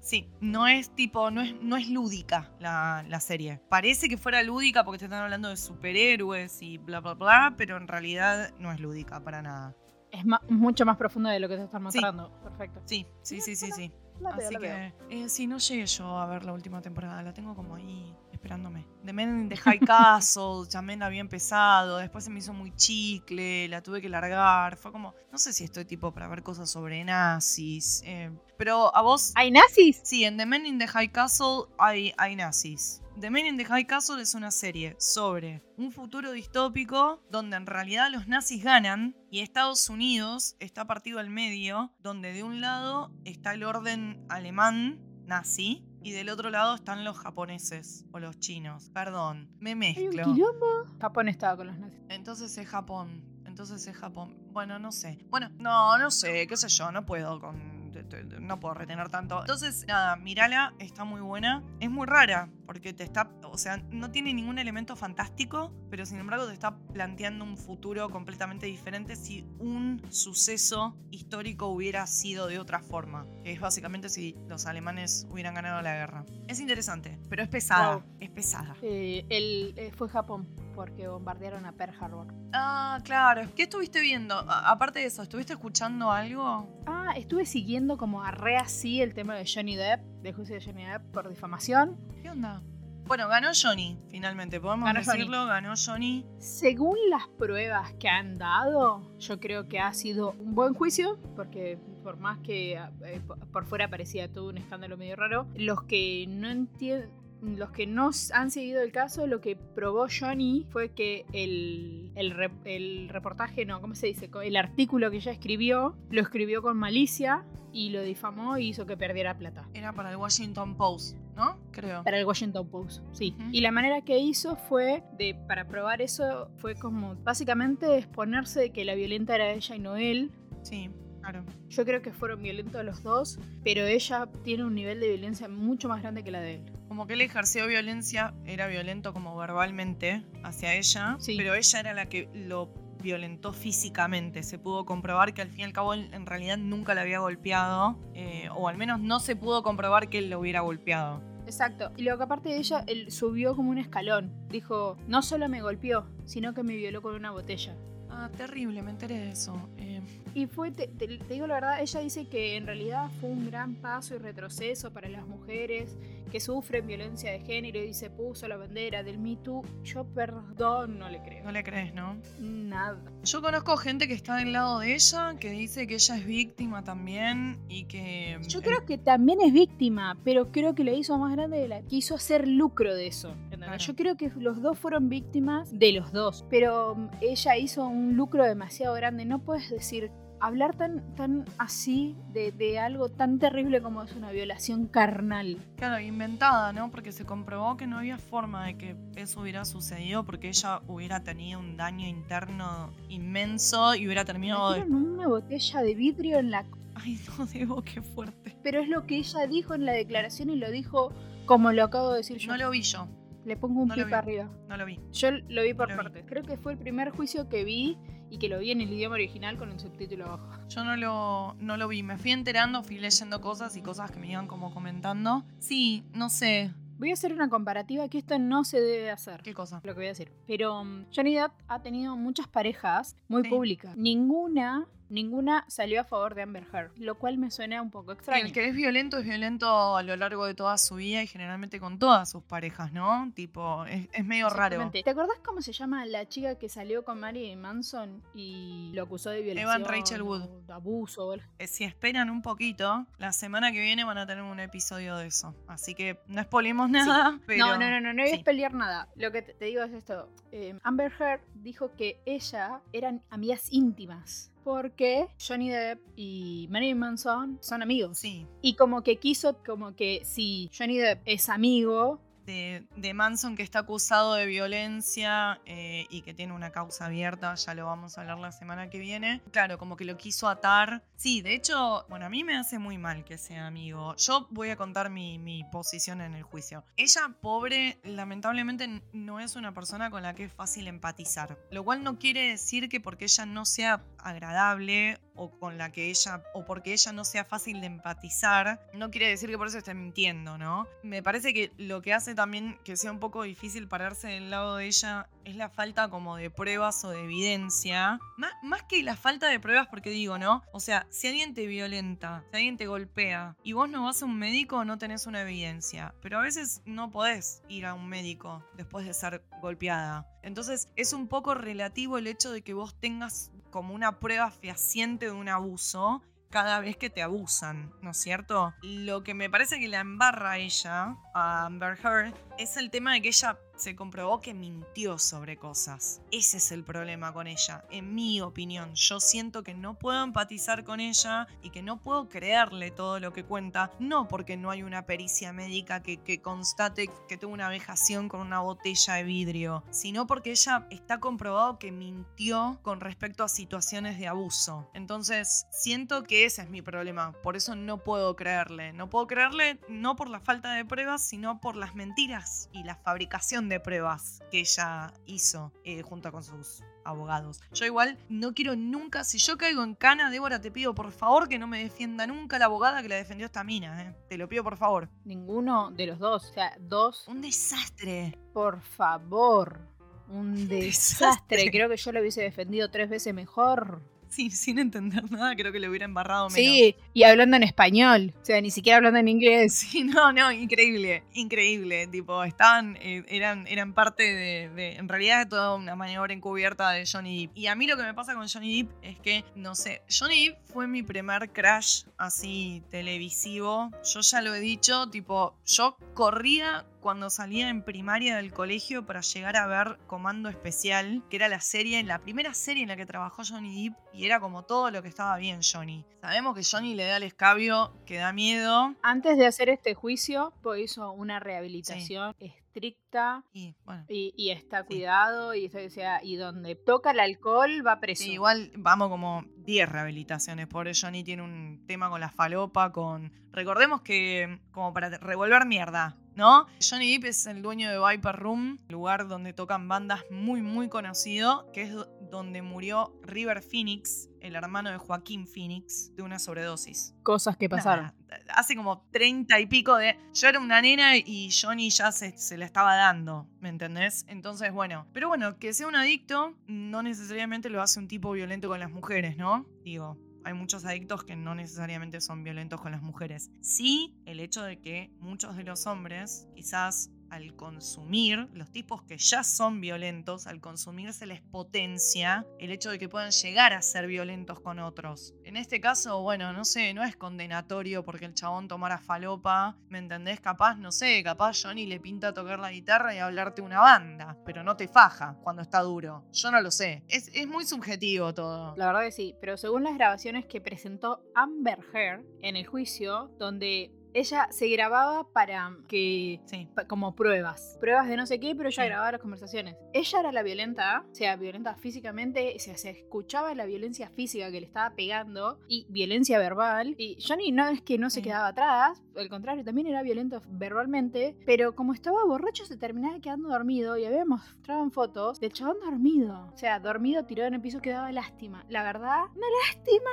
Sí, no es tipo, no es, no es lúdica la, la serie. Parece que fuera lúdica porque te están hablando de superhéroes y bla, bla, bla, pero en realidad no es lúdica para nada. Es ma- mucho más profunda de lo que te están Sí. mostrando. Perfecto. Sí, sí, sí, sí, sí. La veo, Así la veo. que, eh, sí, no llegué yo a ver la última temporada, la tengo como ahí esperándome. The Men in the High Castle, también la había empezado, después se me hizo muy chicle, la tuve que largar, fue como, no sé si estoy tipo para ver cosas sobre nazis, eh, pero a vos... ¿Hay nazis? Sí, en The Men in the High Castle hay, hay nazis. The Men in the High Castle es una serie sobre un futuro distópico donde en realidad los nazis ganan y Estados Unidos está partido al medio, donde de un lado está el orden alemán nazi y del otro lado están los japoneses o los chinos. Perdón, me Hay un mezclo. quilombo. Japón estaba con los nazis. Entonces es Japón. Entonces es Japón. Bueno, no sé. Bueno, no, no sé, qué sé yo, no puedo con. No puedo retener tanto. Entonces, nada, mírala, está muy buena. Es muy rara, porque te está. O sea, no tiene ningún elemento fantástico, pero sin embargo te está planteando un futuro completamente diferente si un suceso histórico hubiera sido de otra forma. Que es básicamente si los alemanes hubieran ganado la guerra. Es interesante, pero es pesada. Wow. Es pesada. Eh, el, eh, fue Japón, porque bombardearon a Pearl Harbor. Ah, claro. ¿Qué estuviste viendo? A- aparte de eso, ¿estuviste escuchando algo? Ah, estuve siguiendo como a re así el tema de Johnny Depp, del juicio de Johnny Depp por difamación. ¿Qué onda? Bueno, ganó Johnny, finalmente. Podemos Ganó Johnny. decirlo, ganó Johnny. Según las pruebas que han dado, yo creo que ha sido un buen juicio, porque por más que eh, por- por fuera parecía todo un escándalo medio raro, los que no entienden... Los que no han seguido el caso, lo que probó Johnny fue que el, el, re- el reportaje, no, ¿cómo se dice? El artículo que ella escribió, lo escribió con malicia y lo difamó y hizo que perdiera plata. Era para el Washington Post, ¿no? Creo. Para el Washington Post, sí. Y la manera que hizo fue, de, para probar eso, fue como básicamente exponerse de que la violenta era ella y no él. Sí, claro. Yo creo que fueron violentos los dos, pero ella tiene un nivel de violencia mucho más grande que la de él. Como que él ejerció violencia, era violento como verbalmente hacia ella, Sí. pero ella era la que lo violentó físicamente. Se pudo comprobar que al fin y al cabo él en realidad nunca la había golpeado, eh, o al menos no se pudo comprobar que él lo hubiera golpeado. Exacto. Y luego que aparte de ella, él subió como un escalón. Dijo, no solo me golpeó, sino que me violó con una botella. Ah, terrible, me enteré de eso. Eh, Y fue, te, digo la verdad, ella dice que en realidad fue un gran paso y retroceso para las mujeres que sufren violencia de género y se puso la bandera del Me Too. Yo perdón, no le creo. no le crees, ¿no? Nada. Yo conozco gente que está del lado de ella, que dice que ella es víctima también y que... Yo eh, creo que también es víctima, pero creo que lo hizo más grande de la quiso hacer lucro de eso. Claro. Yo creo que los dos fueron víctimas de los dos, pero mm, ella hizo un lucro demasiado grande. No puedes decir hablar tan, tan así de, de algo tan terrible como es una violación carnal. Claro, inventada, ¿no? Porque se comprobó que no había forma de que eso hubiera sucedido porque ella hubiera tenido un daño interno inmenso y hubiera terminado de... Una botella de vidrio en la... Ay, no, Debo, qué fuerte. Pero es lo que ella dijo en la declaración y lo dijo como lo acabo de decir yo. No lo vi yo, Le pongo un no pie para arriba. no lo vi. Yo lo vi por vi. partes. Creo que fue el primer juicio que vi y que lo vi en el idioma original con el subtítulo abajo. Yo no lo, no lo vi, me fui enterando, fui leyendo cosas y cosas que me iban como comentando. Sí, no sé, Voy a hacer una comparativa que esto no se debe hacer. qué cosa. Lo que voy a decir. Pero um, Johnny Depp ha tenido muchas parejas muy Sí. públicas. Ninguna, ninguna salió a favor de Amber Heard, lo cual me suena un poco extraño. El que es violento es violento a lo largo de toda su vida y generalmente con todas sus parejas, ¿no? Tipo, es, es medio raro. ¿Te acordás cómo se llama la chica que salió con Marilyn Manson y lo acusó de violación? Evan Rachel Wood. o de abuso. Eh, Si esperan un poquito, la semana que viene van a tener un episodio de eso. Así que no spoilemos nada, pero... No, no, no, no, no voy a sí. pelear nada. Lo que te, te digo es esto. Eh, Amber Heard dijo que ella eran amigas íntimas. Porque Johnny Depp y Marilyn Manson son amigos. Sí, Y como que quiso, como que si Johnny Depp es amigo, de, Manson que está acusado de violencia eh, y que tiene una causa abierta, ya lo vamos a hablar la semana que viene. Claro, como que lo quiso atar. Sí, de hecho, bueno, a mí me hace muy mal que sea amigo. Yo voy a contar mi, mi posición en el juicio. Ella, pobre, lamentablemente no es una persona con la que es fácil empatizar. Lo cual no quiere decir que porque ella no sea agradable o con la que ella o porque ella no sea fácil de empatizar, no quiere decir que por eso esté mintiendo, ¿no? Me parece que lo que hace también que sea un poco difícil pararse del lado de ella es la falta como de pruebas o de evidencia. Má- más que la falta de pruebas porque digo, ¿no? O sea, si alguien te violenta, si alguien te golpea y vos no vas a un médico, no tenés una evidencia. Pero a veces no podés ir a un médico después de ser golpeada. Entonces es un poco relativo el hecho de que vos tengas como una prueba fehaciente de un abuso cada vez que te abusan, ¿no es cierto? Lo que me parece que la embarra ella, a Amber Heard, es el tema de que ella se comprobó que mintió sobre cosas. Ese es el problema con ella, en mi opinión. Yo siento que no puedo empatizar con ella y que no puedo creerle todo lo que cuenta, no porque no hay una pericia médica que, que constate que tuvo una vejación con una botella de vidrio, sino porque ella está comprobado que mintió con respecto a situaciones de abuso. Entonces, siento que ese es mi problema, por eso no puedo creerle. No puedo creerle no por la falta de pruebas, sino por las mentiras y la fabricación de pruebas que ella hizo eh, junto con sus abogados. Yo igual no quiero nunca, si yo caigo en cana, Débora, te pido por favor que no me defienda nunca la abogada que la defendió esta mina, eh. Te lo pido por favor. ninguno de los dos, o sea, dos, Un desastre. por favor. Un desastre. desastre. Creo que yo lo hubiese defendido tres veces mejor. Sin, sin entender nada, creo que le hubiera embarrado menos. Sí, y hablando en español. O sea, ni siquiera hablando en inglés. Sí, no, no, increíble, increíble. Tipo, estaban, eh, eran, eran parte de, de- en realidad, de toda una maniobra encubierta de Johnny Depp. Y a mí lo que me pasa con Johnny Depp es que, no sé, Johnny Depp fue mi primer crash así televisivo. Yo ya lo he dicho, tipo, yo corría cuando salía en primaria del colegio para llegar a ver Comando Especial, que era la serie, la primera serie en la que trabajó Johnny Depp, y era como todo lo que estaba bien Johnny. Sabemos que Johnny le da el escabio que da miedo, Antes de hacer este juicio, pues hizo una rehabilitación estricta y bueno. y, y está cuidado y, o sea, y donde toca el alcohol va preso. Sí, igual vamos como 10 rehabilitaciones. Pobre Johnny tiene un tema con la falopa, con... Recordemos que, como para revolver mierda, ¿no? Johnny Depp es el dueño de Viper Room, lugar donde tocan bandas muy, muy conocido, que es do- donde murió River Phoenix, el hermano de Joaquín Phoenix, de una sobredosis. Cosas que pasaron. Nada, hace como treinta y pico de... Yo era una nena y Johnny ya se, se la estaba dando, ¿me entendés? Entonces, bueno. Pero bueno, que sea un adicto no necesariamente lo hace un tipo violento con las mujeres, ¿no? Digo, hay muchos adictos que no necesariamente son violentos con las mujeres. Sí, el hecho de que muchos de los hombres quizás al consumir, los tipos que ya son violentos, al consumir se les potencia el hecho de que puedan llegar a ser violentos con otros. En este caso, bueno, no sé, no es condenatorio porque el chabón tomara falopa, ¿me entendés? Capaz, no sé, capaz Johnny le pinta tocar la guitarra y hablarte una banda, pero no te faja cuando está duro. Yo no lo sé. Es, es muy subjetivo todo. La verdad que sí, pero según las grabaciones que presentó Amber Heard en el juicio, donde ella se grababa para que. Sí. pa- como pruebas. Pruebas de no sé qué, pero ella Sí. grababa las conversaciones. Ella era la violenta, o sea, violenta físicamente, o sea, se escuchaba la violencia física que le estaba pegando y violencia verbal. Y Johnny no es que no se Sí. quedaba atrás, al contrario, también era violento verbalmente, pero como estaba borracho se terminaba quedando dormido y había mostraban fotos del chabón dormido. O sea, dormido, tirado en el piso, que daba lástima. La verdad, una lástima.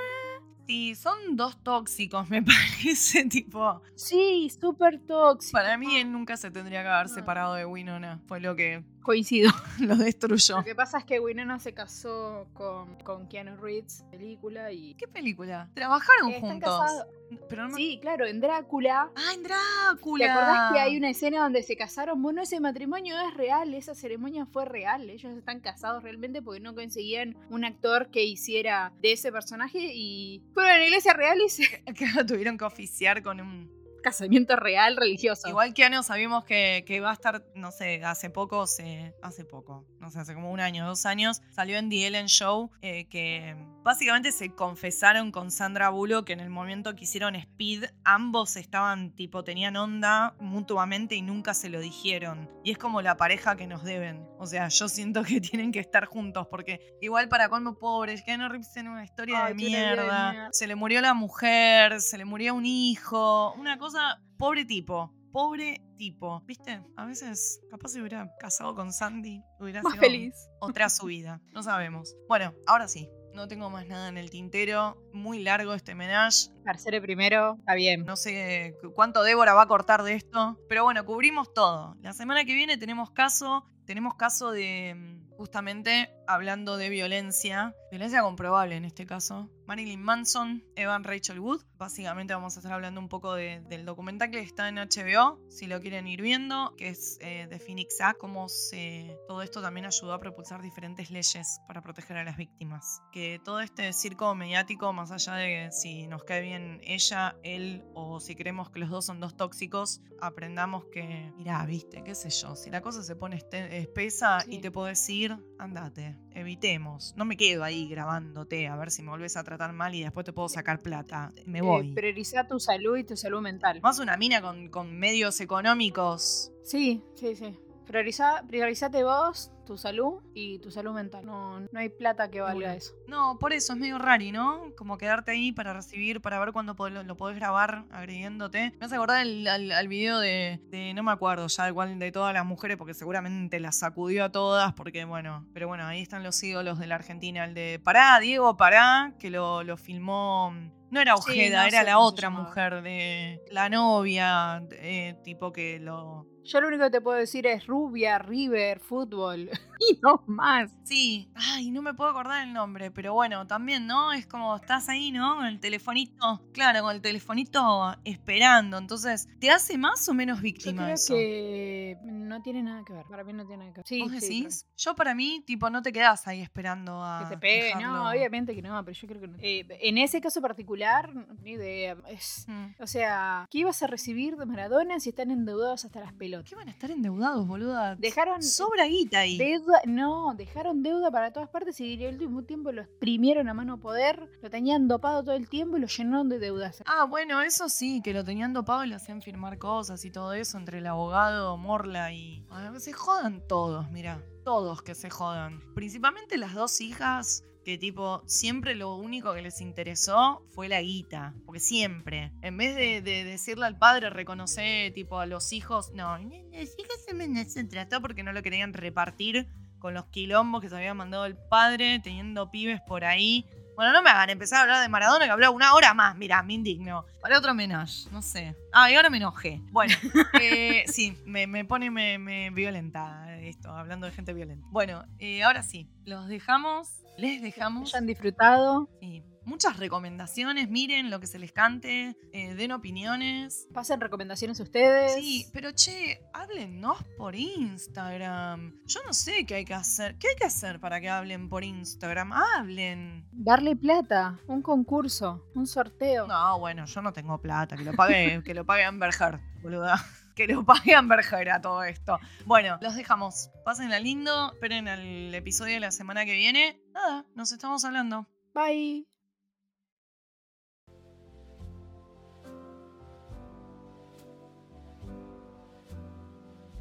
Sí, son dos tóxicos, me parece, tipo. Sí, súper tóxico. Para mí él nunca se tendría que haber separado de Winona. Fue lo que Coincido. lo destruyó. Lo que pasa es que Winona se casó con, con Keanu Reeves, película, y... ¿Qué película? Trabajaron Están juntos. casados. Pero no me- Sí, claro, en Drácula. Ah, en Drácula. ¿Te acordás que hay una escena donde se casaron? Bueno, ese matrimonio es real, esa ceremonia fue real. Ellos están casados realmente porque no conseguían un actor que hiciera de ese personaje y fueron a la iglesia real y se... Lo tuvieron que oficiar con un. Casamiento real religioso. Igual que Ano sabimos que, que va a estar, no sé, hace poco, se, hace poco, no sé, hace como un año, dos años, salió en The Ellen Show eh, que básicamente se confesaron con Sandra Bullock que en el momento que hicieron Speed, ambos estaban, tipo, tenían onda mutuamente y nunca se lo dijeron. Y es como la pareja que nos deben. O sea, yo siento que tienen que estar juntos porque igual para colmo pobres, Keanu Reeves tiene una historia Ay, de mierda. Se le murió la mujer, se le murió un hijo, una cosa, pobre tipo. Pobre tipo, ¿viste? A veces capaz se hubiera casado con Sandy, hubiera Más sido feliz. otra su vida, no sabemos. Bueno, ahora sí, no tengo más nada en el tintero, muy largo este menage, Tercero primero, está bien. no sé cu- cuánto Débora va a cortar de esto, pero bueno, cubrimos todo. La semana que viene tenemos caso, tenemos caso de mm, justamente hablando de violencia, violencia comprobable en este caso. Marilyn Manson, Evan Rachel Wood. Básicamente vamos a estar hablando un poco de- del documental que está en HBO, si lo quieren ir viendo, que es eh, de Phoenix A, cómo se, todo esto también ayudó a propulsar diferentes leyes para proteger a las víctimas. Que todo este circo mediático, más allá de si nos cae bien ella, él o si creemos que los dos son dos tóxicos, aprendamos que, mirá, viste, qué sé yo, si la cosa se pone este- espesa Sí. y te podés ir, andate, evitemos. No me quedo ahí grabándote a ver si me volvés a tratar mal y después te puedo sacar plata. Me voy. Eh, priorizar tu salud y tu salud mental. Más una mina con, con medios económicos. Sí, sí, sí. Prioriza, priorizate vos, tu salud y tu salud mental. No, no hay plata que valga eso. No, por eso es medio rari, ¿no? Como quedarte ahí para recibir, para ver cuándo pod- lo podés grabar agrediéndote. Me hace acordar el- al, al video de, de- no me acuerdo ya igual de todas las mujeres, porque seguramente las sacudió a todas, porque bueno, pero bueno, ahí están los ídolos de la Argentina. El de Pará, Diego, Pará, que lo, lo filmó. No era Sí, Ojeda, no era la otra mujer de la novia, eh, tipo que lo, Yo lo único que te puedo decir es rubia, river, fútbol. y no más. Sí, ay, no me puedo acordar el nombre, pero bueno, también, ¿no? Es como estás ahí, ¿no? Con el telefonito, claro, con el telefonito esperando, entonces, ¿te hace más o menos Yo víctima creo eso? que no tiene nada que ver. Para mí no tiene nada que ver. Sí, ¿Vos sí, decís? Yo para mí, tipo, no te quedás ahí esperando a... Que te pegue, dejarlo. no, obviamente que no, pero yo creo que no. Eh, en ese caso particular, ni idea. Es, Mm. o sea, ¿qué ibas a recibir de Maradona si están endeudados hasta las pelotas? ¿Qué van a estar endeudados, boluda? Dejaron Sobra guita ahí. deuda, no, dejaron deuda para todas partes y al último tiempo lo exprimieron a mano poder, lo tenían dopado todo el tiempo y lo llenaron de deudas. Ah, bueno, eso sí, que lo tenían dopado y le hacían firmar cosas y todo eso entre el abogado, Morla y... Se jodan todos, mira. Todos que se jodan. Principalmente las dos hijas que tipo, siempre lo único que les interesó fue la guita. Porque siempre. En vez de, de decirle al padre, reconocer tipo a los hijos, no, los hijos se me se trató porque no lo querían repartir con los quilombos que se había mandado el padre, teniendo pibes por ahí. Bueno, no me hagan empezar a hablar de Maradona que habló una hora más. Mira, me indigno. Para otro homenaje, no sé. Ah, y ahora me enojé. Bueno, eh, sí, me, me pone me, me violenta esto, hablando de gente violenta. Bueno, eh, ahora sí, los dejamos, les dejamos. Hayan disfrutado. Sí, muchas recomendaciones, miren lo que se les cante, eh, den opiniones. Pasen recomendaciones ustedes. Sí, pero che, háblennos por Instagram. Yo no sé qué hay que hacer. ¿Qué hay que hacer para que hablen por Instagram? Hablen. Darle plata, un concurso, un sorteo. No, bueno, yo no tengo plata, que lo pague, que lo pague Amber Heard, boluda. Que lo pague Amber Heard a todo esto. Bueno, los dejamos. Pásenla lindo, esperen el episodio de la semana que viene. Nada, nos estamos hablando. Bye.